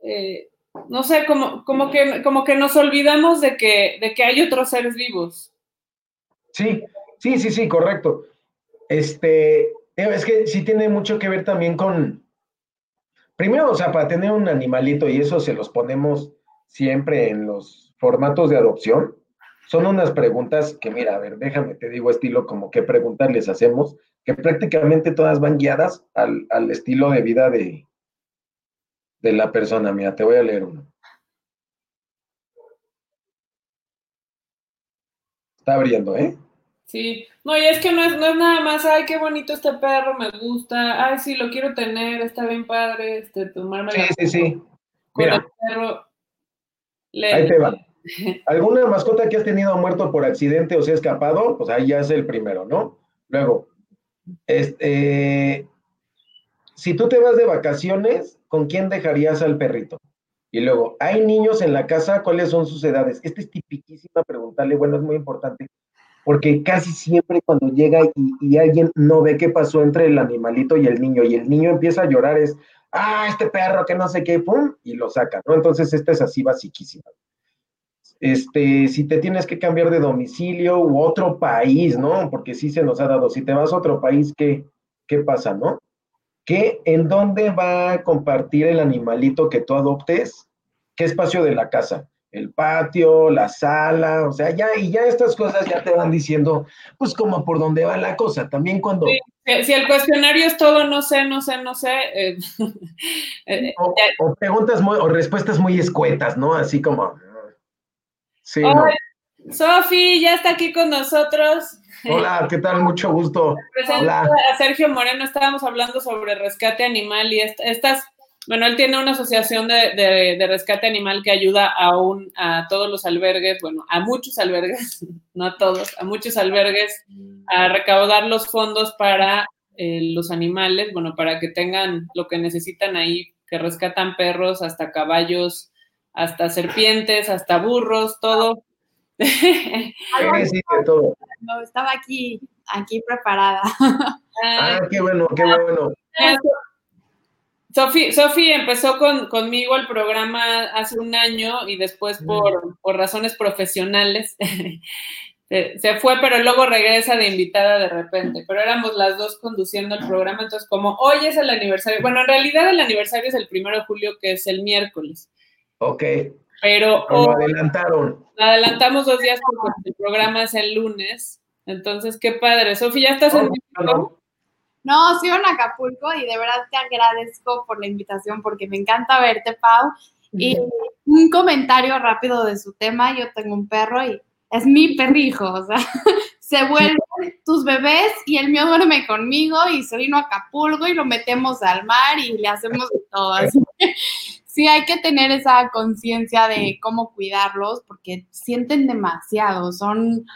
eh, no sé, como, como, que, como que nos olvidamos de que, de que hay otros seres vivos. Sí, sí, sí, sí, correcto. Este, es que sí tiene mucho que ver también con, Primero, o sea, para tener un animalito, y eso se los ponemos siempre en los formatos de adopción, son unas preguntas que, mira, a ver, déjame, te digo estilo como qué preguntas les hacemos, que prácticamente todas van guiadas al, estilo de vida de, de la persona. Mira, te voy a leer uno. Está abriendo, ¿eh? Sí, no, y es que no es, no es nada más, ay, qué bonito este perro, me gusta, ay, sí, lo quiero tener, está bien padre, este, tomarme sí, Sí, sí, Mira, el perro. Ahí te va. ¿Alguna mascota que has tenido muerto por accidente o se ha escapado? Pues ahí ya es el primero, ¿no? Luego, este, si tú te vas de vacaciones, ¿con quién dejarías al perrito? Y luego, ¿hay niños en la casa? ¿Cuáles son sus edades? Esta es tipiquísima preguntarle, bueno, es muy importante porque casi siempre cuando llega y, alguien no ve qué pasó entre el animalito y el niño, y el niño empieza a llorar, es, ah, este perro que no sé qué, pum, y lo saca, ¿no? Entonces, esta es así basiquísima. Este, si te tienes que cambiar de domicilio u otro país, ¿no? Porque sí se nos ha dado, si te vas a otro país, ¿qué, qué pasa, no? ¿Qué, en dónde va a compartir el animalito que tú adoptes? ¿Qué espacio de la casa? El patio, la sala, o sea, ya, y ya estas cosas ya te van diciendo, pues como por dónde va la cosa. También cuando... si el cuestionario es todo, no sé, no sé, no sé. Eh, eh, o, preguntas muy, o respuestas muy escuetas, ¿no? Así como... Sí, Sofi, ya está aquí con nosotros. Hola, ¿qué tal? Mucho gusto. Hola. a Sergio Moreno, estábamos hablando sobre rescate animal y estas bueno, él tiene una asociación de, rescate animal que ayuda a, un, a todos los albergues, bueno, a muchos albergues, no a todos, a muchos albergues, a recaudar los fondos para eh, los animales, bueno, para que tengan lo que necesitan ahí, que rescatan perros, hasta caballos, hasta serpientes, hasta burros, todo. todo. No, estaba aquí, aquí preparada. Ah, qué bueno, qué bueno. Sofi, empezó conmigo el programa hace un año y después por, razones profesionales se fue, pero luego regresa de invitada de repente. Pero éramos las dos conduciendo el programa, entonces como hoy es el aniversario, bueno, en realidad el aniversario es el primero de julio, que es el miércoles. Ok. Pero lo adelantaron. Lo adelantamos dos días porque el programa es el lunes. Entonces, qué padre. Sofía, ¿ya estás en México? No, sigo en Acapulco y de verdad te agradezco por la invitación porque me encanta verte, Pau. Y un comentario rápido de su tema. Yo tengo un perro y es mi perrijo, o sea, se vuelven tus bebés y el mío duerme conmigo y se vino a Acapulco y lo metemos al mar y le hacemos todo. Así sí hay que tener esa conciencia de cómo cuidarlos porque sienten demasiado, son,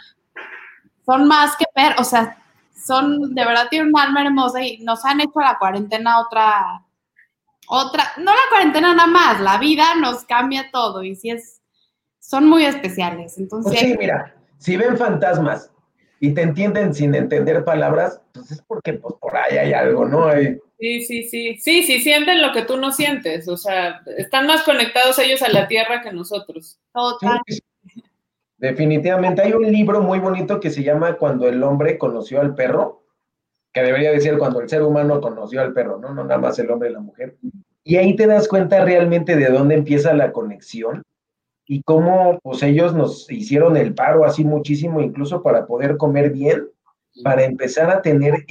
son más que perros, o sea, son, de verdad tienen un alma hermosa y nos han hecho la cuarentena otra, otra, no la cuarentena nada más, la vida nos cambia todo y si es son muy especiales. Entonces, pues sí, mira, si ven fantasmas y te entienden sin entender palabras, pues es porque pues, por ahí hay algo, ¿no? Sí, sí, sí. Sí, sí, sienten lo que tú no sientes. O sea, están más conectados ellos a la tierra que nosotros. Total. Definitivamente. Hay un libro muy bonito que se llama Cuando el hombre conoció al perro, que debería decir cuando el ser humano conoció al perro, ¿no? No nada más el hombre y la mujer. Y ahí te das cuenta realmente de dónde empieza la conexión y cómo pues ellos nos hicieron el paro así muchísimo, incluso para poder comer bien, para empezar a tener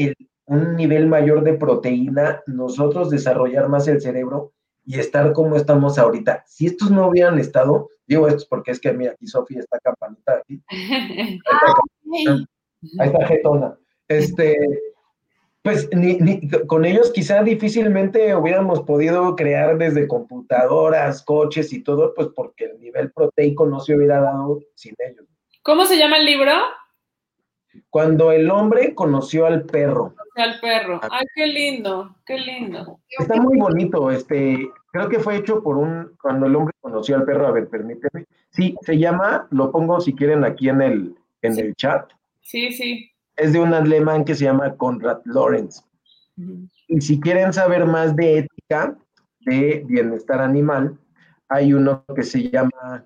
un nivel mayor de proteína, nosotros desarrollar más el cerebro y estar como estamos ahorita. Si estos no hubieran estado, digo esto porque es que mira, aquí Sofía está campanita aquí. Ahí está, ahí está Getona. Este, pues ni, con ellos quizá difícilmente hubiéramos podido crear desde computadoras, coches y todo, pues porque el nivel proteico no se hubiera dado sin ellos. ¿Cómo se llama el libro? Cuando el hombre conoció al perro. Al perro. Ay, qué lindo, qué lindo. Está muy bonito, este, creo que fue hecho por un, cuando el hombre conoció al perro, a ver, permíteme. Sí, se llama, lo pongo si quieren aquí en el, en el chat. Sí, sí es de un alemán que se llama Konrad Lorenz. Y si quieren saber más de ética, de bienestar animal, hay uno que se llama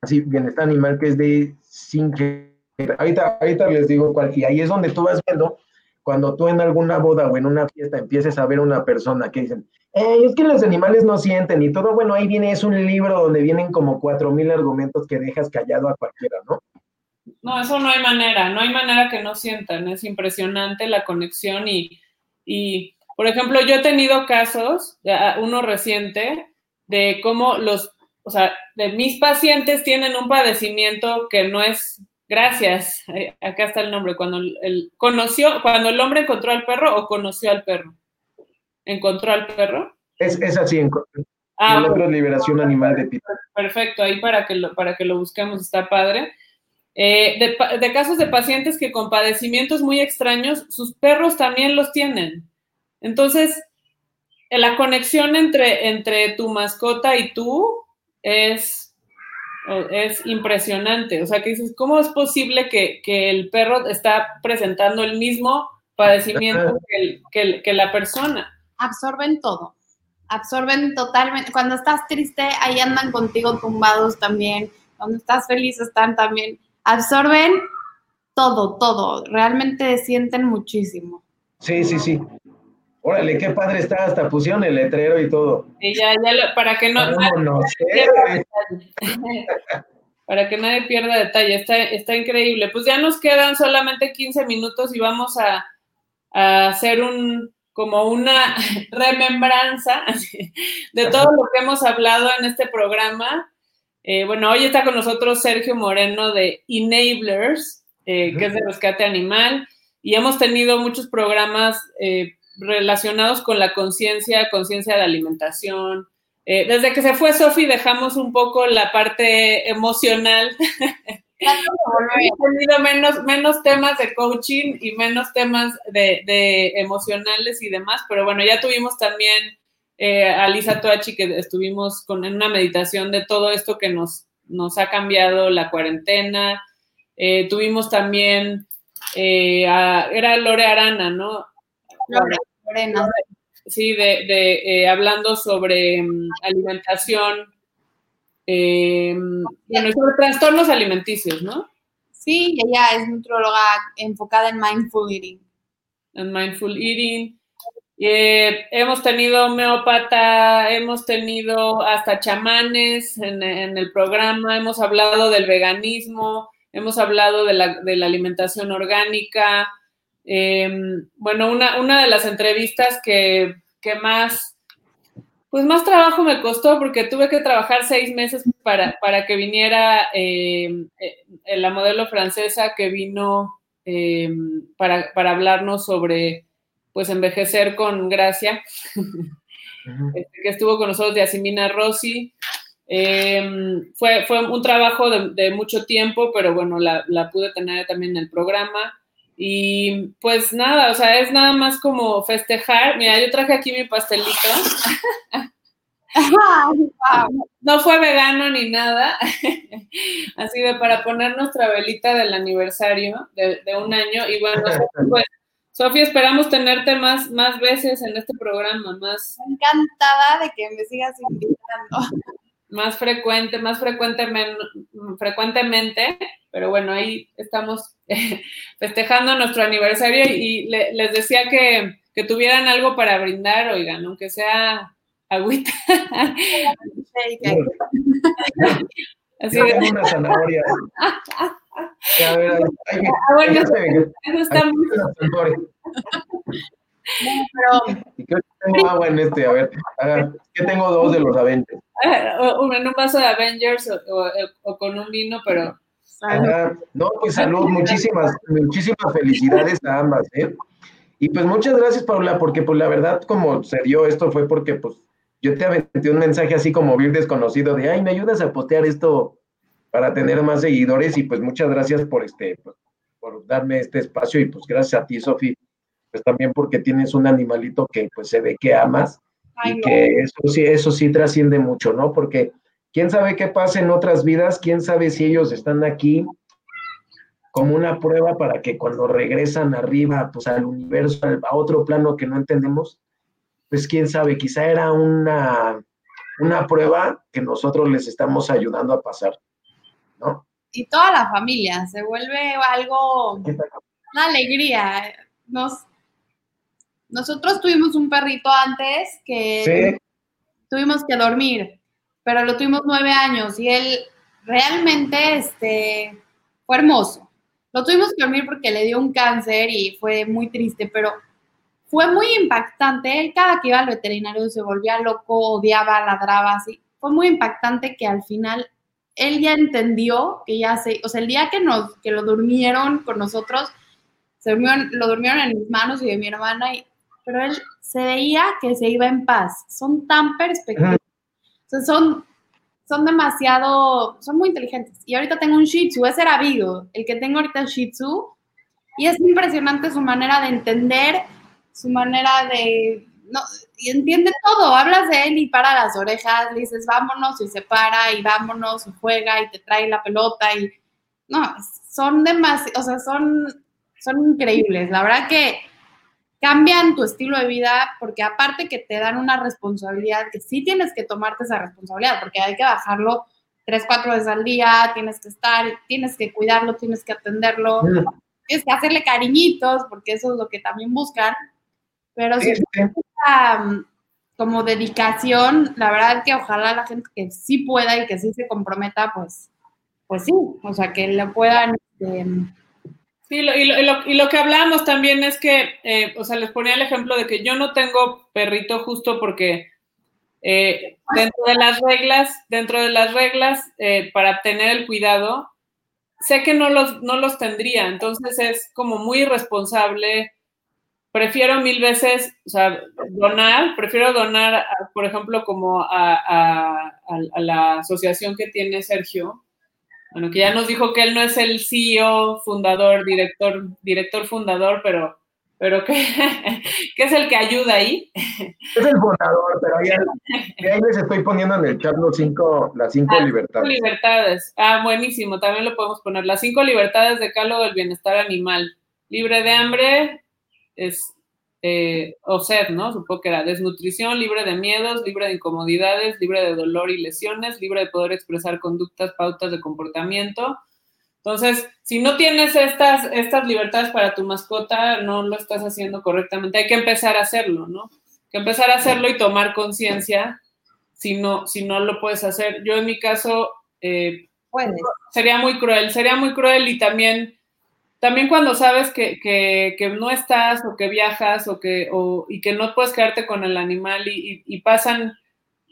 así, bienestar animal, que es de Singer. Ahorita, ahorita les digo cuál, y ahí es donde tú vas viendo, cuando tú en alguna boda o en una fiesta empieces a ver una persona que dicen, es que los animales no sienten y todo, bueno, ahí viene, es un libro donde vienen como cuatro mil argumentos que dejas callado a cualquiera, ¿no? No, eso no hay manera, no hay manera que no sientan, es impresionante la conexión y, y por ejemplo, yo he tenido casos, uno reciente, de cómo los, o sea, de mis pacientes tienen un padecimiento que no es, gracias, eh, acá está el nombre, cuando el, conoció, cuando el hombre encontró al perro o conoció al perro. ¿Encontró al perro? Es, es así, ah, el otro es liberación animal de Peter. Perfecto, ahí para que lo, para que lo busquemos está padre. Eh, de, casos de pacientes que con padecimientos muy extraños, sus perros también los tienen. Entonces, la conexión entre, entre tu mascota y tú es, es impresionante. O sea, que dices, ¿cómo es posible que, el perro está presentando el mismo padecimiento que, que la persona? Absorben todo, absorben totalmente. Cuando estás triste, ahí andan contigo tumbados también. Cuando estás feliz, están también absorben todo, todo. Realmente sienten muchísimo. Sí, sí, sí. Órale, qué padre está, hasta pusieron el letrero y todo. Sí, ya, ya, para que no, no, para que nadie pierda detalle, está, está increíble. Pues ya nos quedan solamente 15 minutos y vamos a, hacer un, como una remembranza de todo lo que hemos hablado en este programa. Eh, bueno, hoy está con nosotros Sergio Moreno de Enablers, eh, que es de rescate animal, y hemos tenido muchos programas eh, relacionados con la conciencia, conciencia de alimentación. desde que se fue Sofi dejamos un poco la parte emocional. Tenido menos, menos temas de coaching y menos temas de, de emocionales y demás, pero bueno, ya tuvimos también eh, a Lisa Toachi, que estuvimos con, en una meditación de todo esto que nos, nos ha cambiado la cuarentena. Eh, tuvimos también, eh, era Lore Arana, ¿no? Sí, de, hablando sobre mm, alimentación, bueno, sobre trastornos alimenticios, ¿no? Sí, ella es nutrióloga enfocada en mindful eating. En mindful eating. Eh, hemos tenido homeópata, hemos tenido hasta chamanes en, el programa, hemos hablado del veganismo, hemos hablado de la, de la alimentación orgánica. Em, bueno, una, una, de las entrevistas que, que, más, pues más trabajo me costó porque tuve que trabajar seis meses para, para que viniera em, eh, la modelo francesa que vino em, para, para hablarnos sobre pues envejecer con gracia, este, que estuvo con nosotros Yasimina Rossi. Fue, fue un trabajo de, mucho tiempo, pero bueno, la, pude tener también en el programa. Y pues nada, o sea, es nada más como festejar. Mira, yo traje aquí mi pastelito. no fue vegano ni nada. Así de para poner nuestra velita del aniversario de, de un año. Y bueno, pues Sofía, esperamos tenerte más, más veces en este programa, más. Encantada de que me sigas invitando. Más frecuente, más frecuentemente, frecuentemente, pero bueno, ahí estamos festejando nuestro aniversario y les decía que, que, tuvieran algo para brindar, oigan, aunque sea agüita. Así de... una zanahoria. A ver, hay, hay, ah, bueno, eso está muy... pero... Y creo que tengo agua en este, a ver, que tengo dos de los Avengers. en un vaso de Avengers o, o, con un vino, pero... no, pues salud, muchísimas, muchísimas felicidades a ambas, ¿eh? Y pues muchas gracias, Paula, porque pues la verdad, como se dio esto, fue porque pues yo te aventé un mensaje así como bien desconocido de, ay, ¿me ayudas a postear esto para tener más seguidores y pues muchas gracias por este pues, por darme este espacio y pues gracias a ti Sofi pues también porque tienes un animalito que pues se ve que amas y que eso sí eso sí trasciende mucho no porque quién sabe qué pasa en otras vidas quién sabe si ellos están aquí como una prueba para que cuando regresan arriba pues al universo a otro plano que no entendemos pues quién sabe quizá era una una prueba que nosotros les estamos ayudando a pasar y toda la familia, se vuelve algo, una alegría. Nos, nosotros tuvimos un perrito antes que tuvimos que dormir, pero lo tuvimos nueve años y él realmente este, fue hermoso. Lo tuvimos que dormir porque le dio un cáncer y fue muy triste, pero fue muy impactante. Él cada que iba al veterinario se volvía loco, odiaba, ladraba, así. Fue muy impactante que al final él ya entendió que ya se, o sea, el día que nos, que lo durmieron con nosotros, se durmieron, lo durmieron en mis manos y de mi hermana, y, pero él se veía que se iba en paz. Son tan perspectivos. Son, son demasiado, son muy inteligentes. Y ahorita tengo un Shih Tzu, ese era Vigo, el que tengo ahorita es Shih Tzu, y es impresionante su manera de entender, su manera de, no, y entiende todo, hablas de él y para las orejas, le dices vámonos y se para y vámonos y juega y te trae la pelota y no, son demasiado, o sea, son, son increíbles, la verdad que cambian tu estilo de vida porque aparte que te dan una responsabilidad, que sí tienes que tomarte esa responsabilidad porque hay que bajarlo tres, cuatro veces al día, tienes que estar, tienes que cuidarlo, tienes que atenderlo, tienes que hacerle cariñitos porque eso es lo que también buscan, pero si Mm, como dedicación, la verdad que ojalá la gente que sí pueda y que sí se comprometa, pues, pues sí, o sea, que le puedan... Este, sí, y, lo, que hablamos también es que, eh, o sea, les ponía el ejemplo de que yo no tengo perrito justo porque eh, dentro de las reglas, dentro de las reglas eh, para tener el cuidado, sé que no los, no los tendría, entonces es como muy irresponsable. Prefiero mil veces, o sea, donar, prefiero donar, por ejemplo, como a, la asociación que tiene Sergio, bueno, que ya nos dijo que él no es el CEO, fundador, director, director fundador, pero, pero que, es el que ayuda ahí. Es el fundador, pero ahí, ahí les estoy poniendo en el chat los cinco, las cinco libertades. Cinco libertades. Ah, buenísimo, también lo podemos poner. Las cinco libertades de Carlos del bienestar animal. Libre de hambre, es, eh, o sed, ¿no? Supongo que era desnutrición, libre de miedos, libre de incomodidades, libre de dolor y lesiones, libre de poder expresar conductas, pautas de comportamiento, Entonces, si no tienes estas, estas libertades para tu mascota, no lo estás haciendo correctamente. Hay que empezar a hacerlo, ¿no? Hay que empezar a hacerlo y tomar conciencia si no, si no lo puedes hacer. Yo en mi caso, eh, sería muy cruel, sería muy cruel y también, también cuando sabes que, que, no estás o que viajas o que, o, y que no puedes quedarte con el animal y, y pasan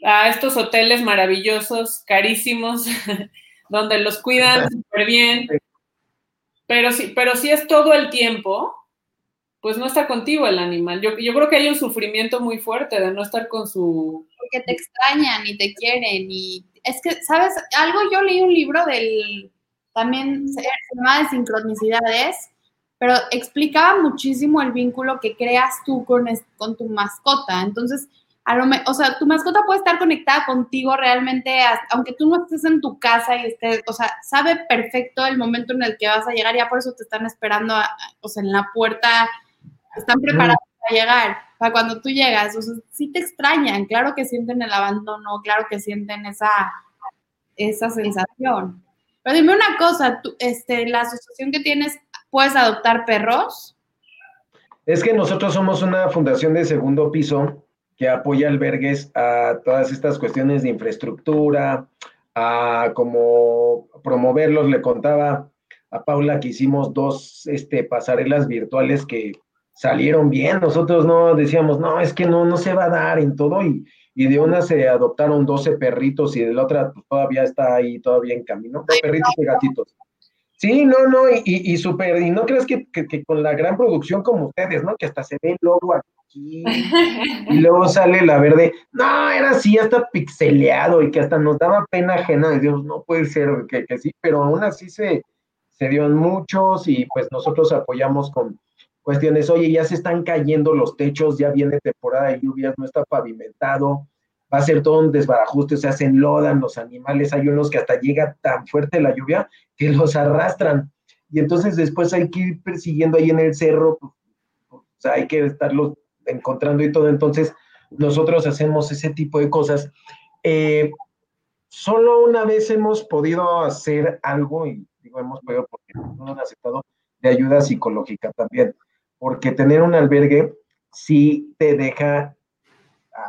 a estos hoteles maravillosos, carísimos, donde los cuidan súper bien. Pero si, pero si es todo el tiempo, pues no está contigo el animal. Yo, yo creo que hay un sufrimiento muy fuerte de no estar con su... Porque te extrañan y te quieren y es que, ¿sabes? Algo, yo leí un libro del, también se llama de sincronicidades, pero explicaba muchísimo el vínculo que creas tú con, con tu mascota. Entonces, o sea, tu mascota puede estar conectada contigo realmente, aunque tú no estés en tu casa y estés, o sea, sabe perfecto el momento en el que vas a llegar, ya por eso te están esperando, o sea, en la puerta, están preparados para llegar, para cuando tú llegas, o sea, sí te extrañan, claro que sienten el abandono, claro que sienten esa, esa sensación. Pero dime una cosa, tú, este, la asociación que tienes, ¿puedes adoptar perros? Es que nosotros somos una fundación de segundo piso que apoya albergues a todas estas cuestiones de infraestructura, a como promoverlos. Le contaba a Paula que hicimos dos este, pasarelas virtuales que salieron bien. Nosotros no decíamos, no, es que no, no se va a dar en todo. Y, y de una se adoptaron 12 perritos y de la otra pues, todavía está ahí, todavía en camino. Perritos y gatitos. Sí, no, no, y, y, súper, y no crees que, que, con la gran producción como ustedes, ¿no? Que hasta se ve el logo y luego sale la verde. No, era así, hasta pixeleado y que hasta nos daba pena ajena de Dios, no puede ser que, que sí, pero aún así se, se dio en muchos y pues nosotros apoyamos con cuestiones, oye, ya se están cayendo los techos, ya viene temporada de lluvias, no está pavimentado, va a ser todo un desbarajuste, se hacen lodan los animales, hay unos que hasta llega tan fuerte la lluvia que los arrastran. Y entonces después hay que ir persiguiendo ahí en el cerro, pues, o sea, hay que estarlos encontrando y todo. Entonces, nosotros hacemos ese tipo de cosas. Eh, solo una vez hemos podido hacer algo, y digo hemos podido porque no han aceptado, de ayuda psicológica también, porque tener un albergue sí te deja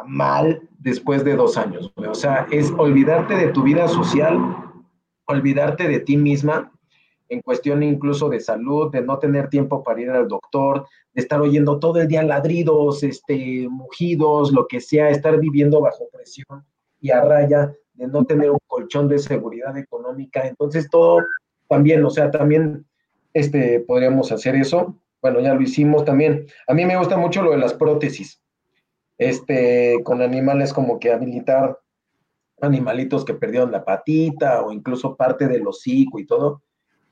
mal después de dos años. O sea, es olvidarte de tu vida social, olvidarte de ti misma en cuestión incluso de salud, de no tener tiempo para ir al doctor, de estar oyendo todo el día ladridos, este, mugidos, lo que sea, estar viviendo bajo presión y a raya, de no tener un colchón de seguridad económica. Entonces, todo también, o sea, también este, podríamos hacer eso. Bueno, ya lo hicimos también. A mí me gusta mucho lo de las prótesis, este, con animales como que habilitar animalitos que perdieron la patita o incluso parte del hocico y todo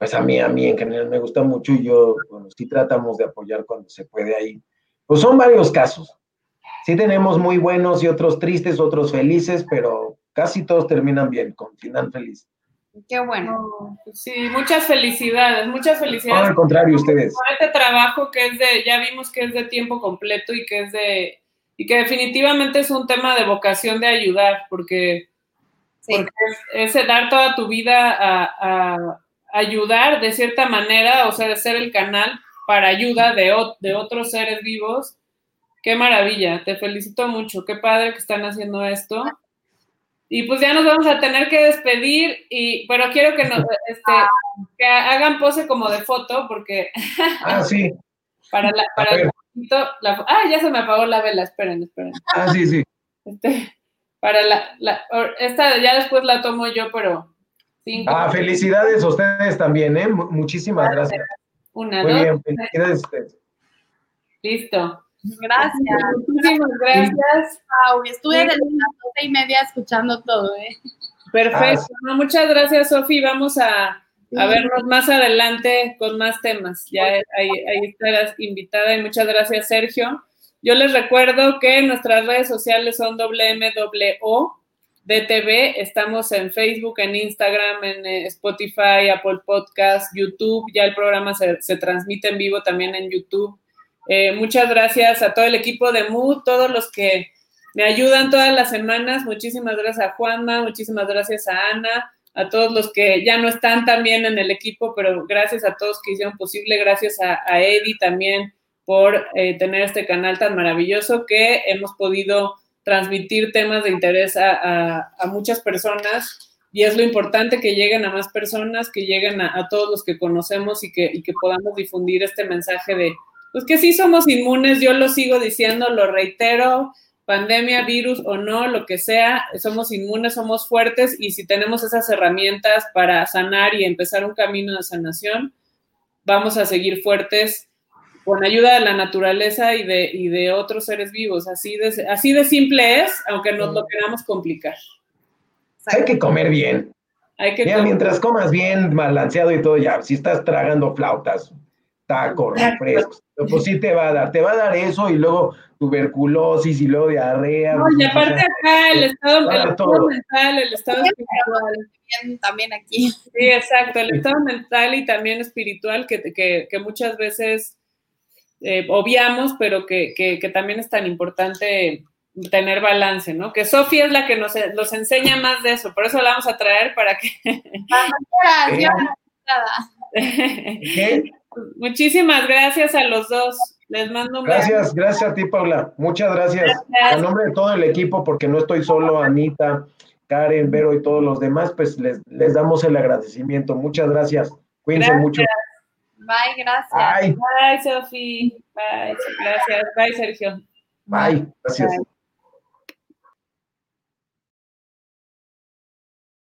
pues a mí, a mí en general me gusta mucho y yo, bueno, sí tratamos de apoyar cuando se puede ahí. Pues son varios casos. Sí tenemos muy buenos y otros tristes, otros felices, pero casi todos terminan bien, con final feliz. Qué bueno. Pues sí, muchas felicidades, muchas felicidades. al contrario, ustedes. Por este trabajo que es de, ya vimos que es de tiempo completo y que es de, y que definitivamente es un tema de vocación de ayudar, porque, es, dar toda tu vida a ayudar de cierta manera, o sea, de ser el canal para ayuda de, de otros seres vivos. Qué maravilla, te felicito mucho, qué padre que están haciendo esto. Y pues ya nos vamos a tener que despedir, y, pero quiero que nos este, que hagan pose como de foto, porque. Ah, sí. para la, para el la, ah, ya se me apagó la vela, esperen, esperen. Ah, sí, sí. Este, para la, la, esta ya después la tomo yo, pero Ah, felicidades a ustedes también, ¿eh? Muchísimas gracias. Una, Muy bien, felicidades a ustedes. Listo. Gracias. Muchísimas gracias. Pau. Estuve desde las doce y media escuchando todo, ¿eh? Perfecto. Ah, muchas gracias, Sofi. Vamos a, a, vernos más adelante con más temas. Ya ahí, ahí estarás invitada y muchas gracias, Sergio. Yo les recuerdo que nuestras redes sociales son WMWO DTV. Estamos en Facebook, en Instagram, en eh, Spotify, Apple Podcast, YouTube. Ya el programa se, transmite en vivo también en YouTube. Eh, muchas gracias a todo el equipo de Mood, todos los que me ayudan todas las semanas. Muchísimas gracias a Juanma, muchísimas gracias a Ana, a todos los que ya no están también en el equipo, pero gracias a todos que hicieron posible, gracias a, Eddie también por eh, tener este canal tan maravilloso que hemos podido transmitir temas de interés a, muchas personas y es lo importante que lleguen a más personas, que lleguen a, todos los que conocemos y que, y que podamos difundir este mensaje de, pues que sí somos inmunes, yo lo sigo diciendo, lo reitero, pandemia, virus o no, lo que sea, somos inmunes, somos fuertes y si tenemos esas herramientas para sanar y empezar un camino de sanación, vamos a seguir fuertes con ayuda de la naturaleza y de, y de otros seres vivos. Así de, así de simple es, aunque nos lo queramos complicar. Hay que comer bien. Hay que mientras comas bien, balanceado y todo, ya, si estás tragando flautas, tacos, refrescos, pues sí te va a dar, te va a dar eso y luego tuberculosis y luego diarrea. No, y aparte acá el estado, el estado mental, el estado espiritual. También aquí. Sí, exacto, el estado mental y también espiritual que, que, que muchas veces eh, obviamos, pero que, que, también es tan importante tener balance, ¿no? Que Sofía es la que nos, nos enseña más de eso, por eso la vamos a traer para que... Muchísimas gracias a los dos. Les mando un Gracias, gracias a ti, Paula. Muchas gracias. En nombre de todo el equipo, porque no estoy solo, Anita, Karen, Vero y todos los demás, pues les, les damos el agradecimiento. Muchas gracias. Cuídense mucho. Bye, gracias. Bye, Bye Sofi. Bye, gracias. Bye, Sergio. Bye, gracias.